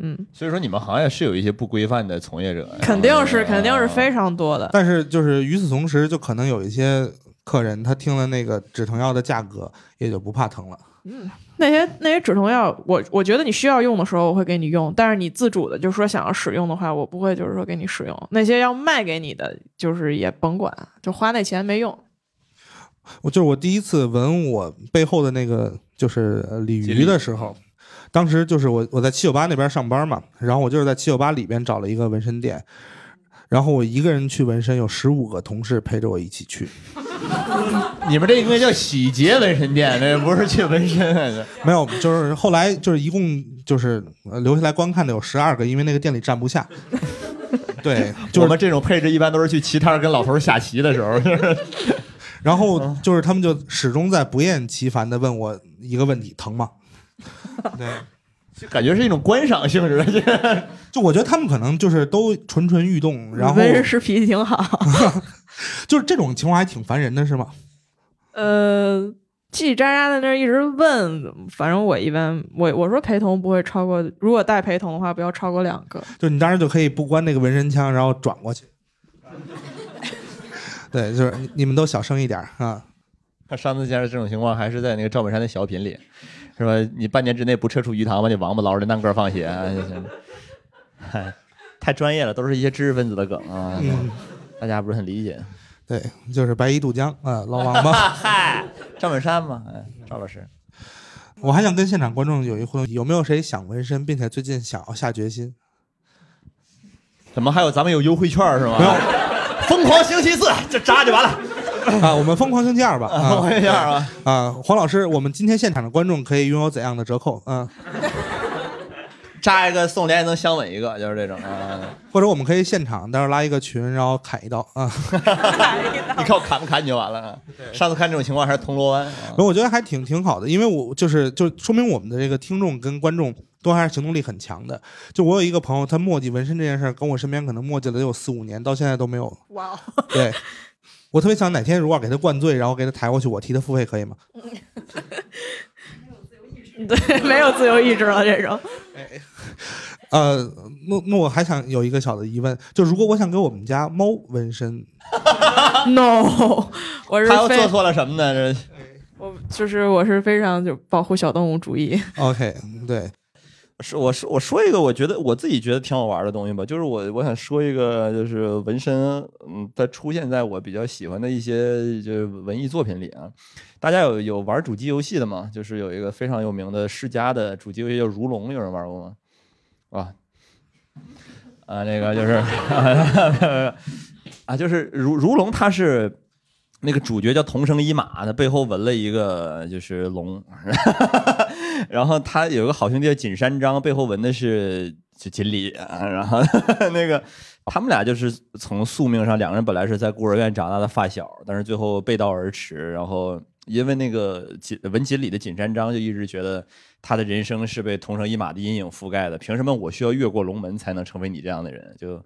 Speaker 3: 嗯，
Speaker 5: 所以说你们行业是有一些不规范的从业者，
Speaker 3: 肯定是，
Speaker 5: 啊
Speaker 3: 肯定是非常多的。
Speaker 2: 但是就是与此同时，就可能有一些客人他听了那个止疼药的价格，也就不怕疼了。
Speaker 3: 嗯那些那些止疼药，我我觉得你需要用的时候我会给你用，但是你自主的，就是说想要使用的话，我不会就是说给你使用。那些要卖给你的，就是也甭管，就花那钱没用。
Speaker 2: 我就是我第一次纹我背后的那个就是呃鲤鱼的时候，当时就是我我在七九八那边上班嘛，然后我就是在七九八里边找了一个纹身店，然后我一个人去纹身，有十五个同事陪着我一起去。
Speaker 5: 你们这应该叫洗洁纹身店，这不是去纹身啊。
Speaker 2: 没有，就是后来就是一共就是呃留下来观看的有十二个，因为那个店里站不下。对，就是
Speaker 5: 我们这种配置一般都是去棋摊跟老头儿下棋的时候。
Speaker 2: 然后就是他们就始终在不厌其烦的问我一个问题：疼吗？对，
Speaker 5: 就感觉是一种观赏性质的。
Speaker 2: 就我觉得他们可能就是都蠢蠢欲动，然后
Speaker 3: 纹身师脾气挺好。
Speaker 2: 就是这种情况还挺烦人的，是吗？
Speaker 3: 呃，叽叽喳喳在那儿一直问，反正我一般我我说陪同不会超过，如果带陪同的话，不要超过两个。
Speaker 2: 就你当时就可以不关那个纹身枪，然后转过去。对，就是你你们都小声一点啊。
Speaker 5: 他上次见着这种情况，还是在那个赵本山的小品里，是吧？你半年之内不撤出鱼塘，把你王八捞着单个放血，太专业了，都是一些知识分子的梗啊，
Speaker 2: 嗯
Speaker 5: 大家不是很理解。
Speaker 2: 对，就是白衣渡江啊，捞王八。
Speaker 5: 嗨，赵本山嘛，哎，赵老师，
Speaker 2: 我还想跟现场观众有一互动，有没有谁想纹身，并且最近想要下决心？
Speaker 5: 怎么还有咱们有优惠券是吗？
Speaker 2: 没有
Speaker 5: 疯狂星期四就扎就完了。
Speaker 2: 啊，我们疯狂星期二吧。啊
Speaker 5: 疯狂星期二啊
Speaker 2: 啊，黄老师，我们今天现场的观众可以拥有怎样的折扣？啊，
Speaker 5: 扎一个送连也能相吻一个，就是这种啊。
Speaker 2: 或者我们可以现场待会儿拉一个群，然后砍一刀啊。
Speaker 5: 你看我砍不砍你就完了啊。上次看这种情况还是铜锣湾。啊
Speaker 2: 我觉得还挺挺好的，因为我就是就说明我们的这个听众跟观众都还是行动力很强的。就我有一个朋友，他墨迹纹身这件事儿，跟我身边可能墨迹了得有四五年，到现在都没有。
Speaker 3: 哇哦，
Speaker 2: 对，我特别想哪天如果给他灌醉，然后给他抬过去，我替他付费可以吗？
Speaker 3: 对，没有自由意志了这种。
Speaker 2: 呃，那那我还想有一个小的疑问，就如果我想给我们家猫纹身，
Speaker 3: No，我是
Speaker 5: 他又做错了什么呢？这
Speaker 3: 我就是我是非常就保护小动物主义。
Speaker 2: OK，对，
Speaker 5: 是我说我说一个我觉得我自己觉得挺好玩的东西吧，就是我我想说一个就是纹身，嗯，它出现在我比较喜欢的一些就是文艺作品里啊。大家有有玩主机游戏的吗？就是有一个非常有名的世嘉的主机游戏叫《如龙》，有人玩过吗？啊啊，那个就是 啊，就是如如龙，它是那个主角叫桐生一马，他背后纹了一个就是龙，然后他有个好兄弟叫锦山章，背后纹的是就锦鲤，然后 那个他们俩就是从宿命上，两个人本来是在孤儿院长大的发小，但是最后背道而驰，然后因为那个锦纹锦鲤的锦山章就一直觉得他的人生是被桐生一马的阴影覆盖的，凭什么我需要越过龙门才能成为你这样的人？就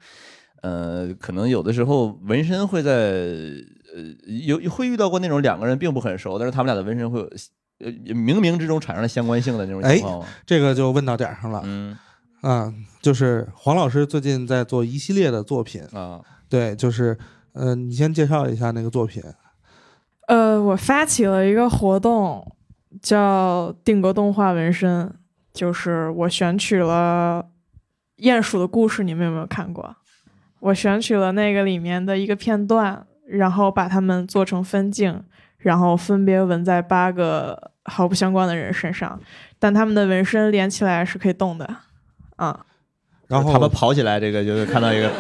Speaker 5: 呃，可能有的时候纹身会在呃有会遇到过那种两个人并不很熟，但是他们俩的纹身会有呃冥冥之中产生了相关性的那种情况吗。
Speaker 2: 这个就问到点儿上了。
Speaker 5: 嗯
Speaker 2: 啊，就是黄老师最近在做一系列的作品，
Speaker 5: 啊，
Speaker 2: 对，就是呃，你先介绍一下那个作品。
Speaker 3: 呃，我发起了一个活动，叫定格动画纹身，就是我选取了《鼹鼠的故事》，你们有没有看过？我选取了那个里面的一个片段，然后把它们做成分镜，然后分别纹在八个毫不相关的人身上，但他们的纹身连起来是可以动的，啊，
Speaker 2: 然后
Speaker 5: 他们跑起来，这个就是看到一个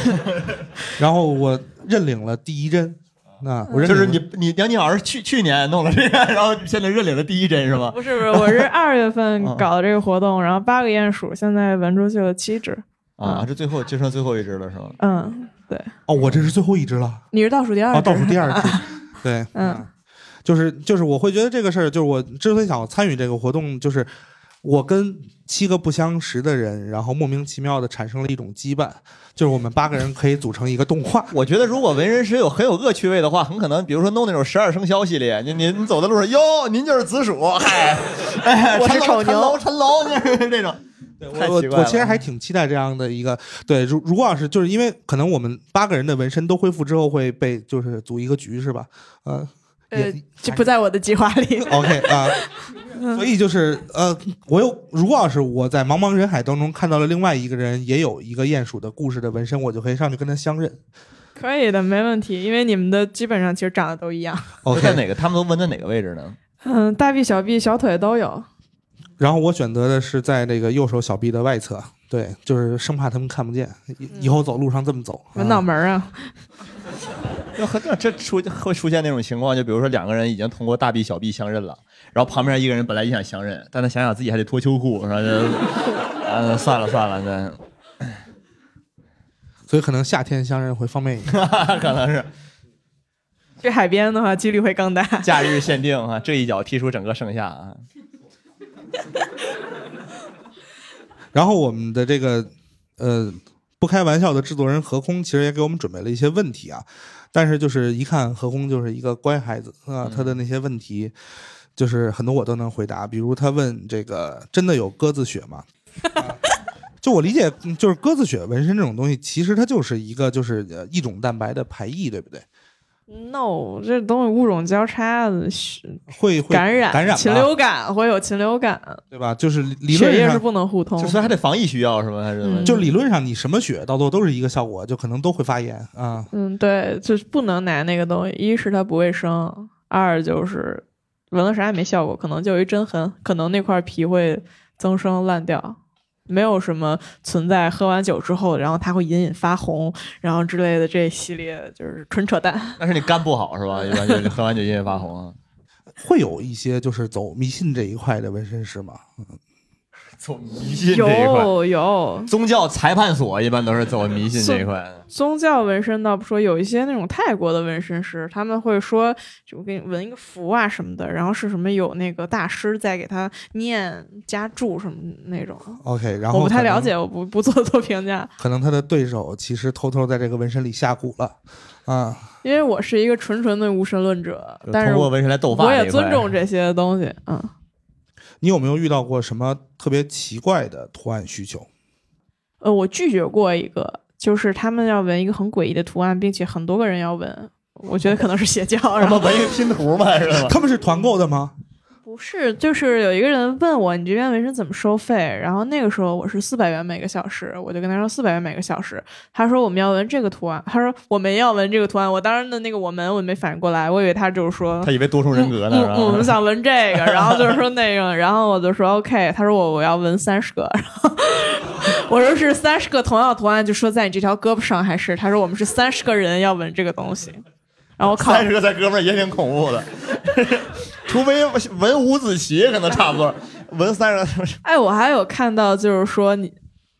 Speaker 2: 然后我认领了第一针，那我认
Speaker 5: 就是你你杨宁老师去去年弄了这个，然后现在认领了第一针是吗？
Speaker 3: 不是不是，我是二月份
Speaker 5: 嗯
Speaker 3: 搞的这个活动，然后八个鼹鼠现在纹出去了七只，
Speaker 5: 啊，这最后就剩最后一只了是吗？
Speaker 3: 嗯，对，
Speaker 2: 哦，我这是最后一只了，
Speaker 3: 你是倒数第二
Speaker 2: 哦，
Speaker 3: 只，
Speaker 2: 倒数第二只，对，
Speaker 3: 嗯，
Speaker 2: 就是就是我会觉得这个事儿，就是我之所以想参与这个活动，就是我跟七个不相识的人，然后莫名其妙的产生了一种羁绊，就是我们八个人可以组成一个动画。
Speaker 5: 我觉得如果文人师有很有恶趣味的话，很可能比如说弄那种十二生肖系列，您您你走在路上，哟，您就是子鼠，嗨，哎，
Speaker 3: 我是丑牛。
Speaker 5: 陈龙，陈龙，就是这种。太
Speaker 2: 我
Speaker 5: 奇怪了
Speaker 2: 我其实还挺期待这样的一个对，如如果要是就是因为可能我们八个人的纹身都恢复之后会被就是组一个局是吧？呃，
Speaker 3: 呃
Speaker 2: 也，
Speaker 3: 这不在我的计划里。
Speaker 2: OK 啊、所以就是呃，我有如果要是我在茫茫人海当中看到了另外一个人也有一个鼹鼠的故事的纹身，我就可以上去跟他相认。
Speaker 3: 可以的，没问题，因为你们的基本上其实长得都一样。
Speaker 5: 都
Speaker 2: OK，
Speaker 5: 在哪个？他们都纹在哪个位置呢？
Speaker 3: 嗯，大臂、小臂、小腿都有。
Speaker 2: 然后我选择的是在那个右手小臂的外侧，对，就是生怕他们看不见，以以后走路上这么走。
Speaker 3: 纹脑
Speaker 2: 啊
Speaker 3: 门儿啊，
Speaker 5: 这出会出现那种情况，就比如说两个人已经通过大臂小臂相认了，然后旁边一个人本来也想相认，但他想想自己还得脱秋裤，然后？就啊，算了算了，那
Speaker 2: 所以可能夏天相认会方便一点。
Speaker 5: 可能是
Speaker 3: 去海边的话几率会更大。
Speaker 5: 假日限定啊，这一脚踢出整个盛夏啊。
Speaker 2: 然后我们的这个呃不开玩笑的制作人何空其实也给我们准备了一些问题啊，但是就是一看何空就是一个乖孩子啊，他的那些问题就是很多我都能回答，比如他问这个真的有鸽子血吗？啊就我理解，嗯就是鸽子血纹身这种东西，其实它就是一个就是呃异种蛋白的排异，对不对？
Speaker 3: No，这东西物种交叉
Speaker 2: 会会
Speaker 3: 感染，
Speaker 2: 感染
Speaker 3: 禽流感会有禽流感，
Speaker 2: 对吧？就是理
Speaker 3: 血液是，不能互通
Speaker 5: 就。所以还得防疫需要是吗？还是
Speaker 2: 就理论上你什么血到最后都是一个效果，就可能都会发炎啊。
Speaker 3: 嗯，对，就是不能拿那个东西，一是它不卫生，二就是闻了啥也没效果，可能就有一针痕，可能那块皮会增生烂掉。没有什么存在，喝完酒之后，然后它会隐隐发红，然后之类的这一系列就是纯扯淡。
Speaker 5: 但是你肝不好是吧？一般就是喝完酒隐隐发红啊。
Speaker 2: 会有一些就是走迷信这一块的纹身师吗？
Speaker 5: 走迷信这一块，
Speaker 3: 有有
Speaker 5: 宗教裁判所一般都是走迷信这一块。
Speaker 3: 宗教纹身倒不说，有一些那种泰国的纹身师，他们会说，就给你纹一个符啊什么的，然后是什么有那个大师在给他念加注什么那种。
Speaker 2: OK，然后
Speaker 3: 我不太了解，我不不做做评价，
Speaker 2: 可能他的对手其实偷偷在这个纹身里下蛊了啊。
Speaker 3: 因为我是一个纯纯的无神论者，但是
Speaker 5: 通过纹身来斗法
Speaker 3: 我也尊重这些东西。嗯，
Speaker 2: 你有没有遇到过什么特别奇怪的图案需求？
Speaker 3: 呃，我拒绝过一个，就是他们要纹一个很诡异的图案，并且很多个人要纹，我觉得可能是邪教。然后
Speaker 5: 他们纹一个拼图嘛，是吧？
Speaker 2: 他们是团购的吗？
Speaker 3: 不是，就是有一个人问我你这边纹身怎么收费，然后那个时候我是四百元每个小时，我就跟他说四百元每个小时。他说我们要纹这个图案，他说我们要纹这个图案。我当时的那个我们我没反应过来，我以为他就是说
Speaker 5: 他以为多重人格呢，
Speaker 3: 我们想纹这个，然后就是说那个，然后我就说 OK，他说我我要纹三十个，然后我说是三十个同样的图案，就说在你这条胳膊上还是？他说我们是三十个人要纹这个东西，然后我考
Speaker 5: 三十个在哥们儿也挺恐怖的，除非纹五子棋可能差不多，纹三十个
Speaker 3: 哎，我还有看到，就是说你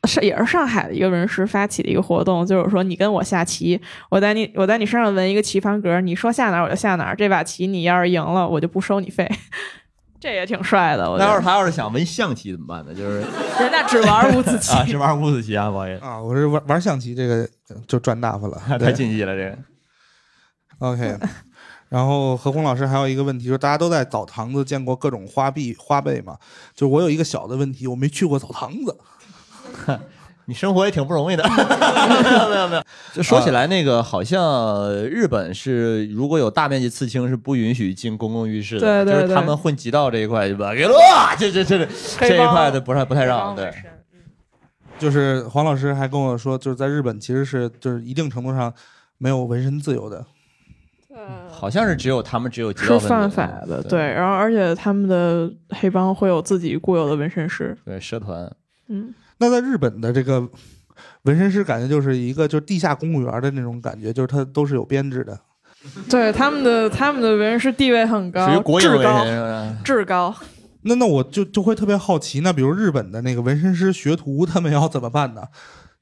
Speaker 3: 是也是上海的一个纹师发起的一个活动，就是说你跟我下棋，我在你我在你身上纹一个棋盘格，你说下哪儿我就下哪儿，这把棋你要是赢了，我就不收你费，这也挺帅的。
Speaker 5: 那要是他要是想纹象棋怎么办呢？就是
Speaker 3: 人家只玩五子棋
Speaker 5: 啊，只玩五子棋啊，不好意思
Speaker 2: 啊，我是玩玩象棋，这个就赚大发了，
Speaker 5: 太
Speaker 2: 对
Speaker 5: 禁忌了这个。
Speaker 2: OK，然后何红老师还有一个问题，就是大家都在澡堂子见过各种花臂花呗嘛？就是我有一个小的问题，我没去过澡堂子。
Speaker 5: 你生活也挺不容易的，没有没有没有。就说起来，那个好像日本是如果有大面积刺青是不允许进公共浴室的，
Speaker 3: 对对
Speaker 5: 就是他们混极道这一块对吧给了，这这这这这一块的不太不太让，对。
Speaker 2: 就是黄老师还跟我说，就是在日本其实是就是一定程度上没有纹身自由的。
Speaker 5: 好像是只有他们只有极道
Speaker 3: 是
Speaker 5: 分子
Speaker 3: 犯法的，对。然后而且他们的黑帮会有自己固有的纹身师，
Speaker 5: 对社团。
Speaker 3: 嗯，
Speaker 2: 那在日本的这个纹身师，感觉就是一个就是地下公务员的那种感觉，就是他都是有编制的。
Speaker 3: 对他们的他们的纹身师地位很高，至高至高。
Speaker 2: 那那我就就会特别好奇，那比如日本的那个纹身师学徒，他们要怎么办呢？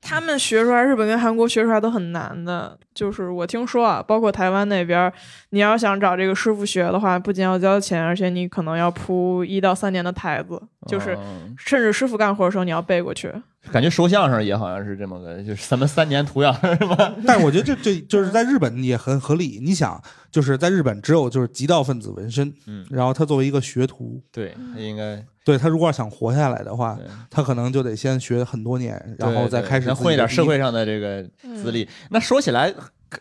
Speaker 3: 他们学出来，日本跟韩国学出来都很难的。就是我听说啊，包括台湾那边，你要想找这个师傅学的话，不仅要交钱，而且你可能要铺一到三年的台子，就是
Speaker 5: 哦
Speaker 3: 甚至师傅干活的时候你要背过去。
Speaker 5: 感觉说相声也好像是这么个，就是咱们三年图样是吧？
Speaker 2: 但是我觉得这这就是在日本也很合理。你想，就是在日本只有就是极道分子纹身，
Speaker 5: 嗯
Speaker 2: 然后他作为一个学徒，
Speaker 5: 对他应该
Speaker 2: 对他如果要想活下来的话，他可能就得先学很多年，然后再开始
Speaker 5: 混一点社会上的这个资历。那说起来，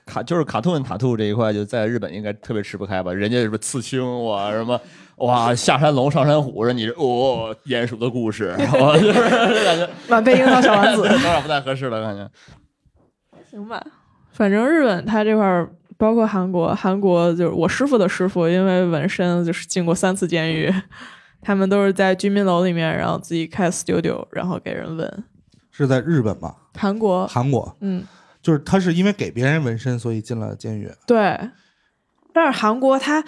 Speaker 5: 卡就是卡通塔兔这一块，就在日本应该特别吃不开吧？人家什么刺青哇，什么哇下山龙上山虎，说你这哦鼹鼠的故事，我就是感觉
Speaker 3: 晚辈樱桃小丸子
Speaker 5: 有点不太合适了，感觉。
Speaker 3: 行吧，反正日本它这块儿，包括韩国，韩国就是我师傅的师傅，因为纹身就是进过三次监狱，他们都是在居民楼里面，然后自己开 studio，然后给人纹。
Speaker 2: 是在日本吗？
Speaker 3: 韩国，
Speaker 2: 韩国，
Speaker 3: 嗯，
Speaker 2: 就是他是因为给别人纹身，所以进了监狱。
Speaker 3: 对，但是韩国它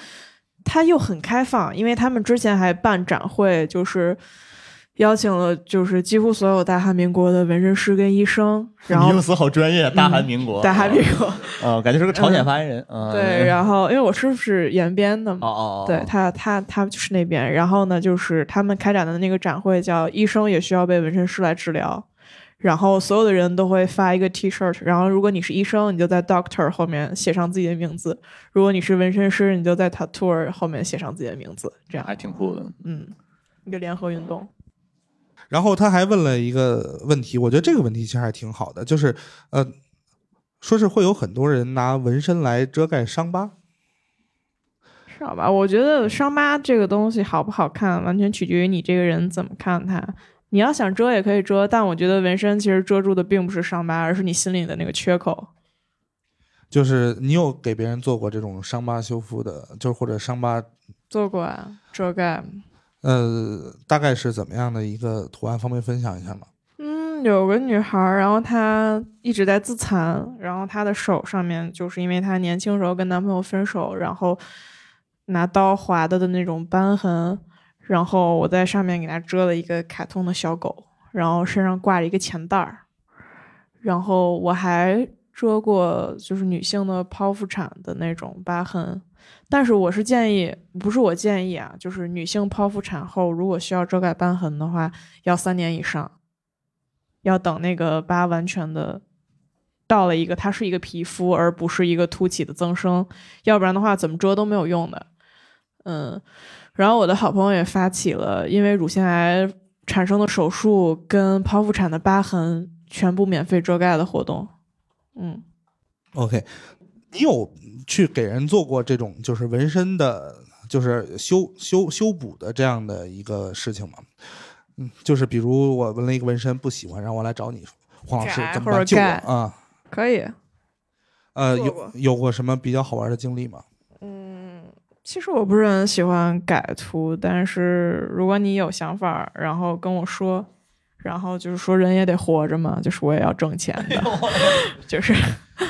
Speaker 3: 它又很开放，因为他们之前还办展会，就是邀请了就是几乎所有大韩民国的纹身师跟医生，然后
Speaker 5: 你用词好专业，大韩民国，
Speaker 3: 大韩民国，
Speaker 5: 啊，感觉是个朝鲜发言人啊。
Speaker 3: 对，然后因为我师傅是延边的
Speaker 5: 哦哦
Speaker 3: 对他他他就是那边，然后呢，就是他们开展的那个展会叫“医生也需要被纹身师来治疗”，然后所有的人都会发一个 T 恤，然后如果你是医生，你就在 Doctor 后面写上自己的名字；如果你是纹身师，你就在 Tattoo 后面写上自己的名字，这样
Speaker 5: 还挺酷的。
Speaker 3: 嗯，一个联合运动。
Speaker 2: 然后他还问了一个问题，我觉得这个问题其实还挺好的，就是呃，说是会有很多人拿纹身来遮盖伤疤。
Speaker 3: 是好吧？我觉得伤疤这个东西好不好看，完全取决于你这个人怎么看它。你要想遮也可以遮，但我觉得纹身其实遮住的并不是伤疤，而是你心里的那个缺口。
Speaker 2: 就是你有给别人做过这种伤疤修复的，就是或者伤疤，
Speaker 3: 做过啊，遮盖。
Speaker 2: 呃，大概是怎么样的一个图案？方便分享一下吗？
Speaker 3: 嗯，有个女孩儿，然后她一直在自残，然后她的手上面就是因为她年轻时候跟男朋友分手，然后拿刀划的的那种斑痕，然后我在上面给它遮了一个卡通的小狗，然后身上挂着一个钱袋儿，然后我还遮过就是女性的剖腹产的那种疤痕，但是我是建议，不是我建议啊，就是女性剖腹产后如果需要遮盖瘢痕的话，要三年以上，要等那个疤完全的到了一个它是一个皮肤，而不是一个凸起的增生，要不然的话怎么遮都没有用的。嗯，然后我的好朋友也发起了因为乳腺癌产生的手术跟剖腹产的疤痕全部免费遮盖的活动。嗯
Speaker 2: ，OK，你有去给人做过这种就是纹身的，就是修修修补的这样的一个事情吗？嗯，就是比如我纹了一个纹身不喜欢，然后我来找你，黄老师怎么办？救我啊！
Speaker 3: 可以。
Speaker 2: 呃，有有过什么比较好玩的经历吗？
Speaker 3: 嗯，其实我不是很喜欢改图，但是如果你有想法，然后跟我说，然后就是说人也得活着嘛，就是我也要挣钱的，就是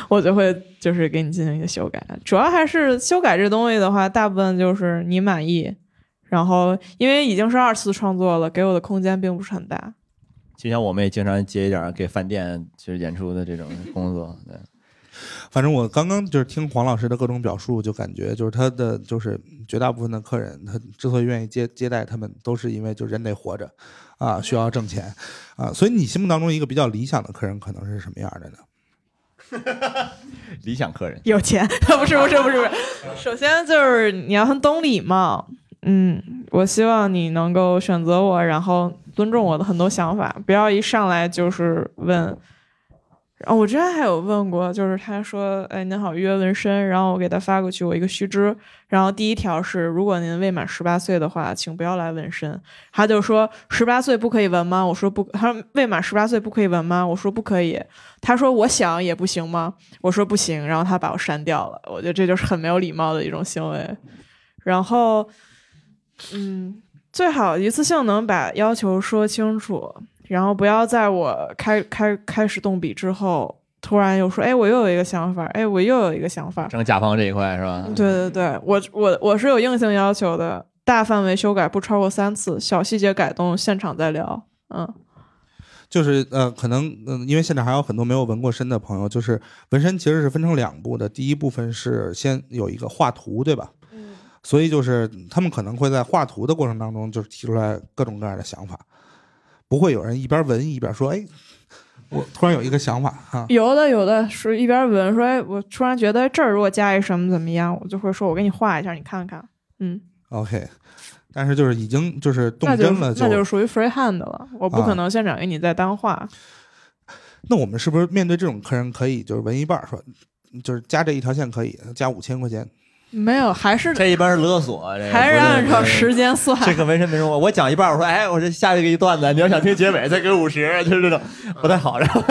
Speaker 3: 我就会就是给你进行一个修改。主要还是修改这东西的话，大部分就是你满意，然后因为已经是二次创作了，给我的空间并不是很大。
Speaker 5: 就像我们也经常接一点给饭店就是演出的这种工作，对，
Speaker 2: 反正我刚刚就是听黄老师的各种表述，就感觉就是他的就是绝大部分的客人，他之所以愿意接接待他们，都是因为就人得活着，啊，需要挣钱，啊，所以你心目当中一个比较理想的客人可能是什么样的呢？
Speaker 5: 理想客人。
Speaker 3: 有钱，不是不是不是不是，首先就是你要很懂礼貌，嗯，我希望你能够选择我，然后尊重我的很多想法，不要一上来就是问。然后我之前还有问过，就是他说：“哎，您好，约纹身。”然后我给他发过去我一个须知，然后第一条是，如果您未满十八岁的话，请不要来纹身。他就说：“十八岁不可以纹吗？”我说：“不。”他说：“未满十八岁不可以纹吗？”我说：“不可以。”他说：“我想也不行吗？”我说：“不行。”然后他把我删掉了。我觉得这就是很没有礼貌的一种行为。然后，嗯，最好一次性能把要求说清楚，然后不要在我开开开始动笔之后，突然又说：“哎，我又有一个想法，哎，我又有一个想法。”
Speaker 5: 整甲方这一块是吧？
Speaker 3: 对对对，我我我是有硬性要求的，大范围修改不超过三次，小细节改动现场再聊。嗯，
Speaker 2: 就是呃，可能嗯、因为现在还有很多没有纹过身的朋友，就是纹身其实是分成两步的，第一部分是先有一个画图，对吧？
Speaker 3: 嗯，
Speaker 2: 所以就是他们可能会在画图的过程当中，就是提出来各种各样的想法，不会有人一边闻一边说：“哎，我突然有一个想法哈。
Speaker 3: 有的有的是一边闻说，哎，我突然觉得这儿如果加一什么怎么样，我就会说，我给你画一下，你看看。嗯
Speaker 2: ，OK，但是就是已经就是动真了，
Speaker 3: 那就是属于 free hand 了，我不
Speaker 2: 啊
Speaker 3: 可能现场给你再单画。
Speaker 2: 那我们是不是面对这种客人可以就是纹一半儿说，就是加这一条线可以加五千块钱？
Speaker 3: 没有，还是
Speaker 5: 这一般是勒索，这个
Speaker 3: 还是按照时间算。
Speaker 5: 这可纹身没说，我讲一半，我说，哎，我这下一个一段子，你要想听结尾，再给五十，就是这种不太好。然后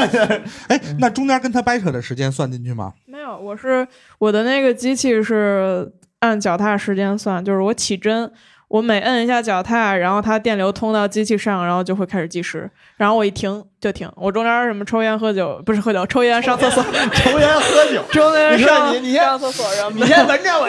Speaker 2: 哎，那中间跟他掰扯的时间算进去吗？
Speaker 3: 没有，我是我的那个机器是按脚踏时间算，就是我起针，我每摁一下脚踏，然后它电流通到机器上，然后就会开始计时，然后我一停就停。我中间什么抽烟喝酒不是喝酒，抽烟上厕所，
Speaker 5: 抽烟喝酒，
Speaker 3: 中间上
Speaker 5: 你你先
Speaker 3: 上厕所，然后
Speaker 5: 你先闻着我，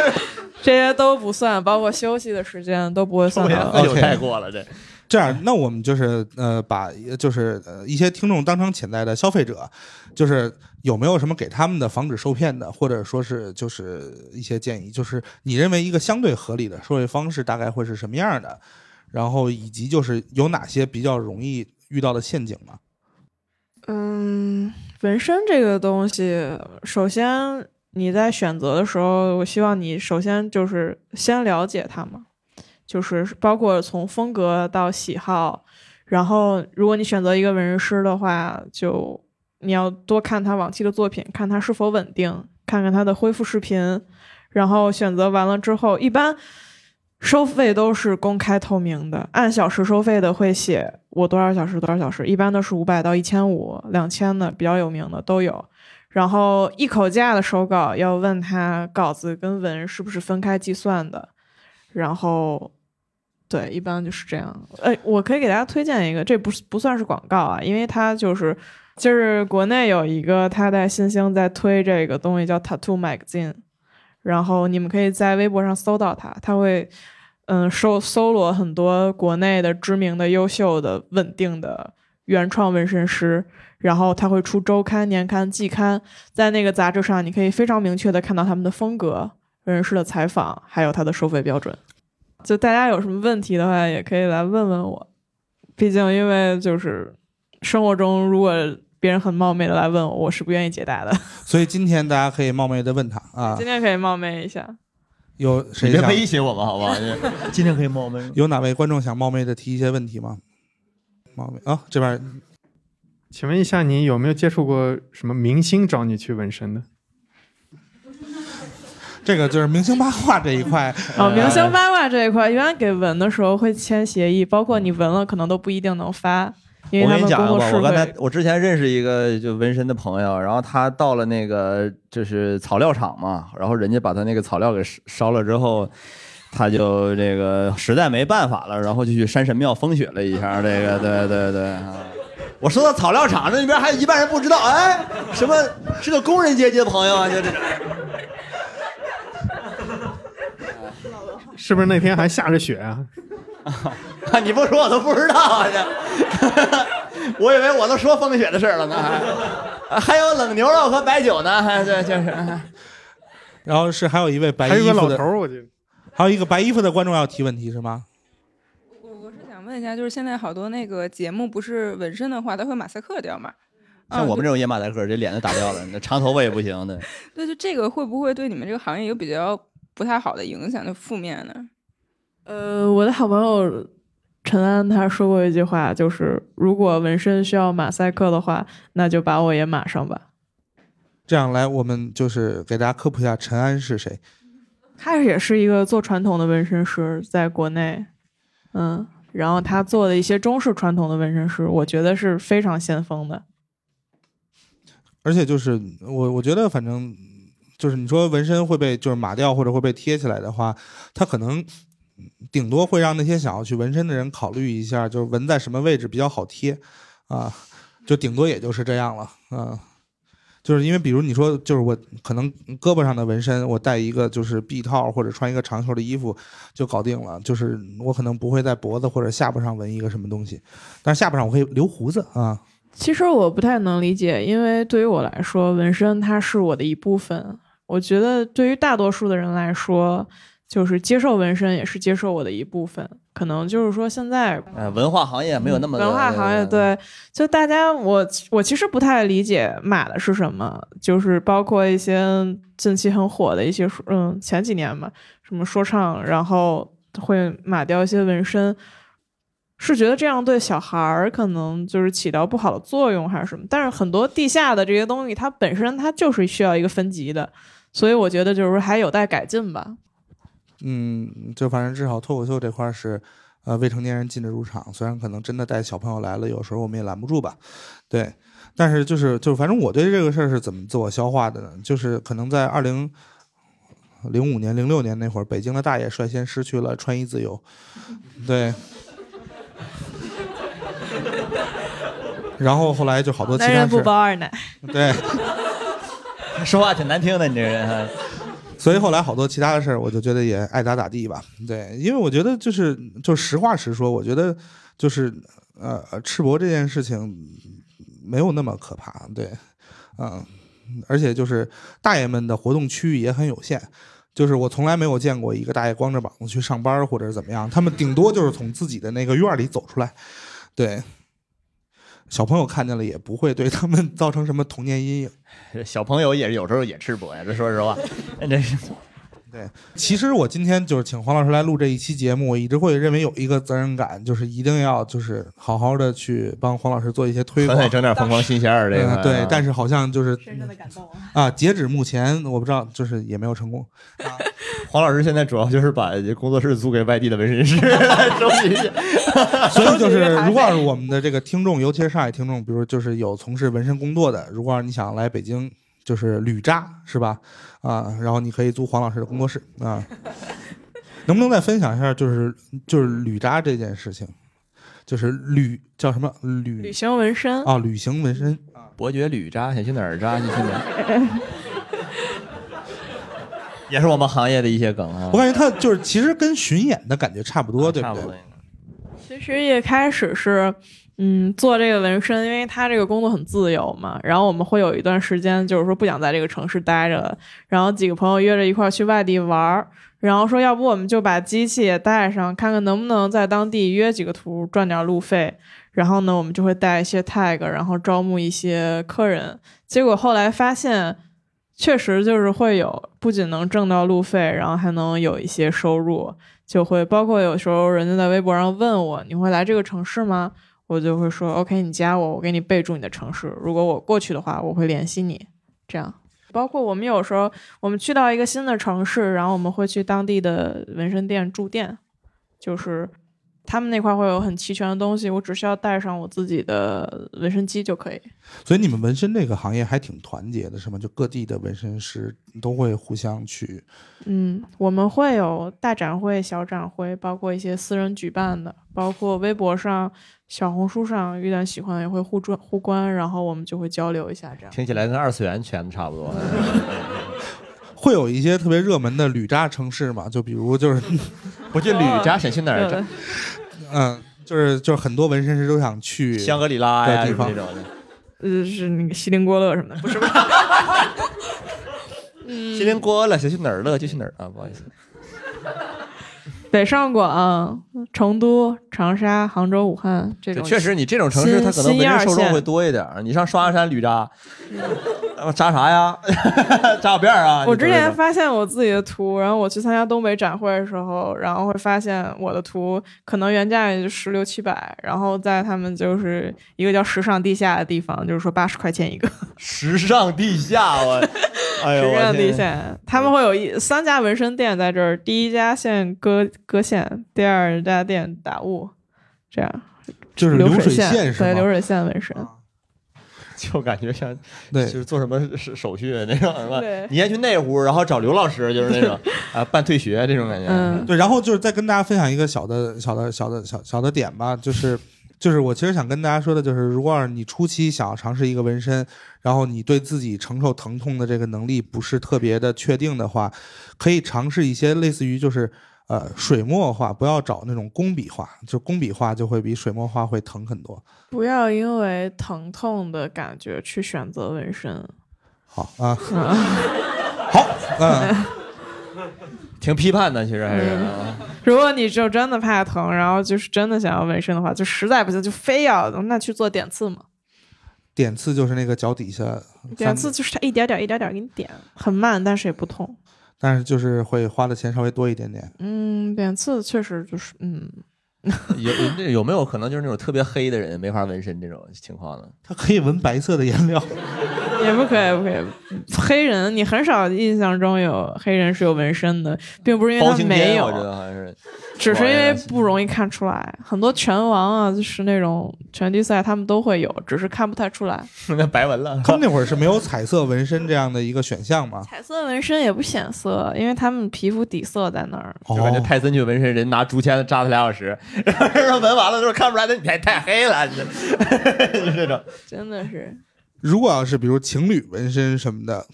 Speaker 3: 这些都不算，包括休息的时间都不会算到。
Speaker 5: 抽烟喝酒太过了，这
Speaker 2: 这样，那我们就是呃，把就是呃一些听众当成潜在的消费者，就是有没有什么给他们的防止受骗的，或者说是就是一些建议，就是你认为一个相对合理的收费方式大概会是什么样的，然后以及就是有哪些比较容易遇到的陷阱吗？
Speaker 3: 嗯，纹身这个东西，首先你在选择的时候，我希望你首先就是先了解它嘛，就是包括从风格到喜好，然后如果你选择一个纹身师的话，就你要多看他往期的作品，看他是否稳定，看看他的恢复视频，然后选择完了之后，一般收费都是公开透明的，按小时收费的会写我多少小时多少小时，一般都是五百到一千五、两千的，比较有名的都有。然后一口价的手稿要问他稿子跟文是不是分开计算的，然后对，一般就是这样。哎，我可以给大家推荐一个，这不不算是广告啊，因为它就是就是国内有一个他在新兴在推这个东西叫 Tattoo Magazine，然后你们可以在微博上搜到它，它会嗯收搜罗很多国内的知名的、优秀的、稳定的原创纹身师，然后他会出周刊、年刊、季刊，在那个杂志上，你可以非常明确的看到他们的风格、纹身师的采访，还有他的收费标准。就大家有什么问题的话，也可以来问问我。毕竟，因为就是生活中，如果别人很冒昧的来问我，我是不愿意解答的。
Speaker 2: 所以今天大家可以冒昧的问他啊
Speaker 3: 今，天可以冒昧一下。
Speaker 2: 有谁想
Speaker 5: 别威胁我们好不好？今天可以冒昧。
Speaker 2: 有哪位观众想冒昧的提一些问题吗？冒昧啊，这边
Speaker 9: 请问一下，你有没有接触过什么明星找你去纹身的？
Speaker 2: 这个就是明星八卦这一块，
Speaker 3: 哦，明星八卦这一块，一般给纹的时候会签协议，包括你纹了可能都不一定能发，因为
Speaker 5: 我跟你讲吧，我刚才。我之前认识一个就纹身的朋友，然后他到了那个就是草料场嘛，然后人家把他那个草料给烧烧了之后，他就这个实在没办法了，然后就去山神庙风雪了一下，这个对对对啊。我说到草料厂那边还有一半人不知道，哎，什么是个工人阶级的朋友啊？就这
Speaker 9: 是不是那天还下着雪啊？
Speaker 5: 啊，你不说我都不知道啊！这，我以为我都说风雪的事儿了呢，还还有冷牛肉和白酒呢，还对，就是。
Speaker 2: 然后是还有一位白
Speaker 9: 还有
Speaker 2: 衣服的
Speaker 9: 个老头，儿，我记得。
Speaker 2: 还有一个白衣服的观众要提问题是吗？
Speaker 10: 我我是想问一下，就是现在好多那个节目不是纹身的话，它会马赛克掉嘛？
Speaker 5: 像我们这种野马赛克，这脸都打掉了，那长头发也不行的。
Speaker 10: 对，就这个会不会对你们这个行业有比较不太好的影响，就负面的？
Speaker 3: 呃，我的好朋友陈安他说过一句话，就是如果纹身需要马赛克的话，那就把我也码上吧。
Speaker 2: 这样来，我们就是给大家科普一下陈安是谁。
Speaker 3: 他也是一个做传统的纹身师，在国内，嗯，然后他做的一些中式传统的纹身师，我觉得是非常先锋的。
Speaker 2: 而且就是我我觉得反正就是你说纹身会被就是码掉或者会被贴起来的话，它可能顶多会让那些想要去纹身的人考虑一下，就是纹在什么位置比较好贴啊，就顶多也就是这样了啊。就是因为比如你说就是我可能胳膊上的纹身，我戴一个就是臂套或者穿一个长袖的衣服就搞定了，就是我可能不会在脖子或者下巴上纹一个什么东西，但是下巴上我可以留胡子啊。
Speaker 3: 其实我不太能理解，因为对于我来说，纹身它是我的一部分。我觉得对于大多数的人来说，就是接受纹身也是接受我的一部分。可能就是说现在
Speaker 5: 呃，文化行业没有那么的
Speaker 3: 文化行业，对，就大家我我其实不太理解码的是什么，就是包括一些近期很火的一些说嗯前几年嘛，什么说唱，然后会码掉一些纹身，是觉得这样对小孩儿可能就是起到不好的作用还是什么？但是很多地下的这些东西，它本身它就是需要一个分级的，所以我觉得就是还有待改进吧。
Speaker 2: 嗯，就反正至少脱口秀这块儿是，呃，未成年人禁止入场。虽然可能真的带小朋友来了，有时候我们也拦不住吧，对。但是就是就是，反正我对这个事儿是怎么自我消化的呢？就是可能在二零零五年、零六年那会儿，北京的大爷率先失去了穿衣自由，对。然后后来就好多其他
Speaker 3: 男人不，包二奶。
Speaker 2: 对。
Speaker 5: 说话挺难听的，你这人。啊
Speaker 2: 所以后来好多其他的事儿，我就觉得也爱咋咋地吧。对，因为我觉得就是就实话实说，我觉得就是呃赤膊这件事情没有那么可怕。对，嗯，而且就是大爷们的活动区域也很有限。就是我从来没有见过一个大爷光着膀子去上班或者怎么样，他们顶多就是从自己的那个院里走出来，对，小朋友看见了也不会对他们造成什么童年阴影。
Speaker 5: 小朋友也有时候也吃播呀，这说实话，这是
Speaker 2: 对，其实我今天就是请黄老师来录这一期节目，我一直会认为有一个责任感，就是一定要就是好好的去帮黄老师做一些推广，
Speaker 5: 整点疯狂新鲜儿这个
Speaker 2: 嗯对
Speaker 5: 啊，
Speaker 2: 但是好像就是
Speaker 3: 深深的感动
Speaker 2: 啊，截止目前我不知道，就是也没有成功。
Speaker 5: 黄老师现在主要就是把工作室租给外地的纹身师来收集去。
Speaker 2: 所以就是，如果要是我们的这个听众，尤其是上海听众，比如就是有从事纹身工作的，如果要是你想来北京，就是旅扎是吧？啊，然后你可以租黄老师的工作室啊。能不能再分享一下，就是就是旅扎这件事情，就是旅叫什么旅
Speaker 3: 旅行纹身
Speaker 2: 啊，旅行纹身啊。
Speaker 5: 伯爵旅扎，想去哪儿扎就去哪儿。也是我们行业的一些梗啊。
Speaker 2: 我感觉他就是其实跟巡演的感觉差不多，对不对？
Speaker 3: 其实一开始是，嗯，做这个纹身，因为他这个工作很自由嘛，然后我们会有一段时间就是说不想在这个城市待着，然后几个朋友约着一块去外地玩儿，然后说要不我们就把机器也带上，看看能不能在当地约几个图赚点路费。然后呢，我们就会带一些 tag，然后招募一些客人。结果后来发现，确实就是会有，不仅能挣到路费，然后还能有一些收入。就会包括有时候人家在微博上问我，你会来这个城市吗？我就会说 OK，你加我，我给你备注你的城市。如果我过去的话，我会联系你。这样，包括我们有时候我们去到一个新的城市，然后我们会去当地的纹身店驻店，就是。他们那块会有很齐全的东西，我只需要带上我自己的纹身机就可以。
Speaker 2: 所以你们纹身这个行业还挺团结的，是吗？就各地的纹身师都会互相去。
Speaker 3: 嗯，我们会有大展会、小展会，包括一些私人举办的，包括微博上、小红书上遇到喜欢也会互转互关，然后我们就会交流一下。这样
Speaker 5: 听起来跟二次元圈子差不多。
Speaker 2: 会有一些特别热门的旅渣城市嘛？就比如就是，
Speaker 5: 我这旅扎想去哪儿？
Speaker 2: 嗯，就是就是很多纹身师都想去
Speaker 5: 香格里拉呀
Speaker 2: 地方
Speaker 5: 这种的。
Speaker 3: 呃，是那个锡林郭勒什么的，不是吧？
Speaker 5: 锡林郭勒想去哪儿乐就去哪儿啊，不好意思。
Speaker 3: 北上广、成都、长沙、杭州、武汉这种，
Speaker 5: 确实，你这种城市它可能纹身受众会多一点。你上双鸭山旅扎，扎啥呀？扎小辫儿啊？
Speaker 3: 我之前发现我自己的图，然后我去参加东北展会的时候，然后会发现我的图可能原价也就十六七百，然后在他们就是一个叫时尚地下的地方，就是说八十块钱一个。
Speaker 5: 时尚地下，我，哎呦，
Speaker 3: 时尚地下，他们会有一三家纹身店在这儿，第一家现割割线，第二家店打雾，这样
Speaker 2: 就是
Speaker 3: 流
Speaker 2: 水
Speaker 3: 线？对，流水线纹身。
Speaker 5: 就感觉像，
Speaker 2: 对，
Speaker 5: 就是做什么手手续那种是吧？你先去那屋，然后找刘老师，就是那种 啊，办退学这种感觉。
Speaker 3: 嗯，
Speaker 2: 对，然后就是再跟大家分享一个小的、小的、小的、小小的点吧，就是就是我其实想跟大家说的，就是如果你初期想要尝试一个纹身，然后你对自己承受疼痛的这个能力不是特别的确定的话，可以尝试一些类似于就是。呃，水墨画不要找那种工笔画，就工笔画就会比水墨画会疼很多。
Speaker 3: 不要因为疼痛的感觉去选择纹身。
Speaker 2: 好啊，好，嗯，
Speaker 5: 挺批判的，其实还是。
Speaker 3: 嗯如果你就真的怕疼，然后就是真的想要纹身的话，就实在不行就非要那去做点刺嘛。
Speaker 2: 点刺就是那个脚底下，
Speaker 3: 点刺就是它一点点一点点给你点，很慢，但是也不痛。
Speaker 2: 但是就是会花的钱稍微多一点点。
Speaker 3: 嗯，点刺确实就是嗯。
Speaker 5: 有有有没有可能就是那种特别黑的人没法纹身这种情况呢？
Speaker 2: 他可以纹白色的颜料，
Speaker 3: 也不可以，不可以。黑人你很少印象中有黑人是有纹身的，并不是因为他没有，
Speaker 5: 我觉得好像是，
Speaker 3: 只是因为不容易看出来。很多拳王啊，就是那种拳击赛，他们都会有，只是看不太出来。
Speaker 5: 那白纹了。
Speaker 2: 他们那会儿是没有彩色纹身这样的一个选项吗？
Speaker 3: 彩色纹身也不显色，因为他们皮肤底色在那儿。
Speaker 5: 就感觉泰森去纹身，人拿竹签扎他俩小时，然后纹完了之后看不出来，那你太太黑了，就 这种。
Speaker 3: 真的是。
Speaker 2: 如果要是比如情侣纹身什么的，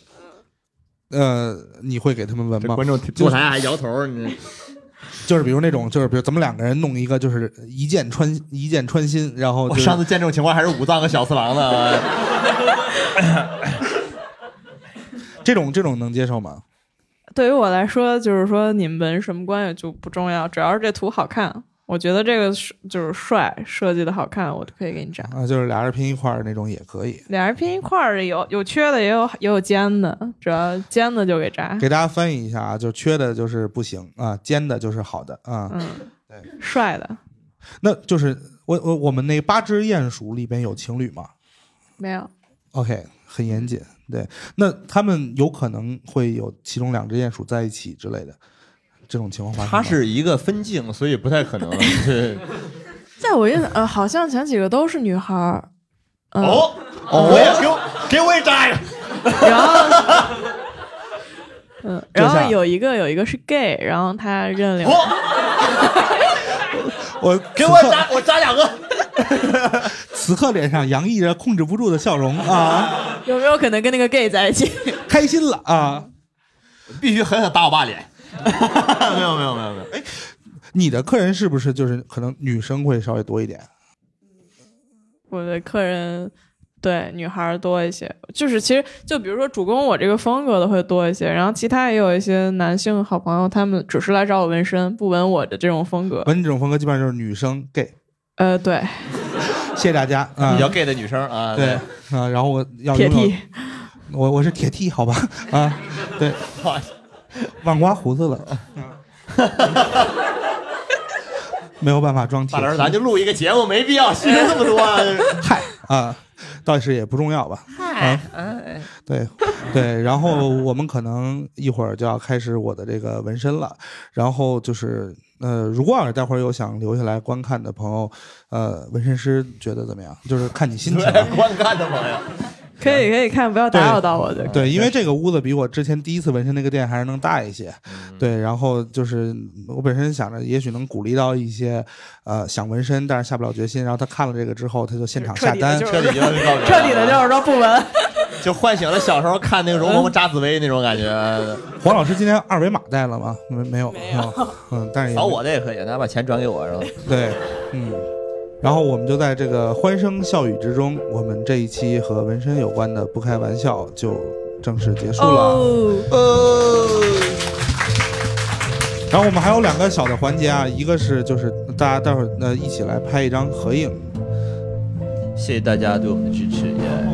Speaker 2: 呃，你会给他们纹吗？
Speaker 5: 观众坐台还摇头，你
Speaker 2: 就是比如那种，就是比如咱们两个人弄一个，就是一箭穿一箭穿心，然后、就是、
Speaker 5: 我上次见这种情况还是武藏和小次郎呢。
Speaker 2: 这种这种能接受吗？
Speaker 3: 对于我来说，就是说你们什么关系就不重要，只要是这图好看，我觉得这个就是帅，设计的好看，我就可以给你扎。
Speaker 2: 啊，就是俩人拼一块儿那种也可以。
Speaker 3: 俩人拼一块儿有有缺的，也有也有尖的，只要尖的就给扎。
Speaker 2: 给大家翻译一下啊，就缺的就是不行啊，尖的就是好的啊。
Speaker 3: 嗯，
Speaker 2: 对，
Speaker 3: 帅的。
Speaker 2: 那就是我我我们那八只鼹鼠里边有情侣吗？
Speaker 3: 没有。
Speaker 2: OK，很严谨。对，那他们有可能会有其中两只鼹鼠在一起之类的这种情况发生。
Speaker 5: 它是一个分镜，所以不太可能。对，
Speaker 3: 在我印象，呃，好像前几个都是女孩儿。嗯、
Speaker 5: 哦，我也给我给我也扎一个。
Speaker 3: 然后，嗯，然后有一个有一个是 gay，然后他认领。
Speaker 2: 我
Speaker 5: 给我扎，我扎两个。
Speaker 2: 此刻脸上洋溢着控制不住的笑容啊！
Speaker 3: 有没有可能跟那个 gay 在一起？
Speaker 2: 开心了啊！
Speaker 5: 必须狠狠打我爸脸。没有没有没有没有，哎
Speaker 2: 你的客人是不是就是可能女生会稍微多一点？
Speaker 3: 我的客人对女孩儿多一些，就是其实就比如说主攻我这个风格的会多一些，然后其他也有一些男性好朋友，他们只是来找我纹身，不纹我的这种风格。
Speaker 2: 纹这种风格基本上就是女生 gay。
Speaker 3: 呃，对，
Speaker 2: 谢谢大家啊，
Speaker 5: 比较 gay 的女生啊，
Speaker 2: 对啊，然后我要
Speaker 3: 铁 T，
Speaker 2: 我我是铁 T 好吧啊，对，忘刮胡子了，没有办法装铁
Speaker 5: 大
Speaker 2: T。
Speaker 5: 老，咱就录一个节目，没必要学这么多啊。
Speaker 2: 嗨啊，倒是也不重要吧。嗨啊，对对，然后我们可能一会儿就要开始我的这个纹身了，然后就是呃，如果要是待会儿有想留下来观看的朋友，呃，纹身师觉得怎么样？就是看你心情。
Speaker 5: 观看的朋友，
Speaker 3: 可以可以看，不要打扰到我的。
Speaker 2: 对，因为这个屋子比我之前第一次纹身那个店还是能大一些。
Speaker 5: 嗯
Speaker 2: 对，然后就是我本身想着，也许能鼓励到一些呃想纹身但是下不了决心，然后他看了这个之后，他就现场下单。
Speaker 5: 彻底
Speaker 3: 彻底的就是说不纹。
Speaker 5: 就唤醒了小时候看那个《容嬷嬷扎紫薇》那种感觉。
Speaker 2: 黄老师今天二维码带了吗？没没有，没有。嗯，但是也
Speaker 5: 扫我的也可以，大家把钱转给我是吧？
Speaker 2: 对，嗯。然后我们就在这个欢声笑语之中，我们这一期和纹身有关的不开玩笑就正式结束了。
Speaker 3: 哦
Speaker 2: 然后我们还有两个小的环节啊，一个是就是大家待会儿呃一起来拍一张合影，
Speaker 5: 谢谢大家对我们的支持，耶！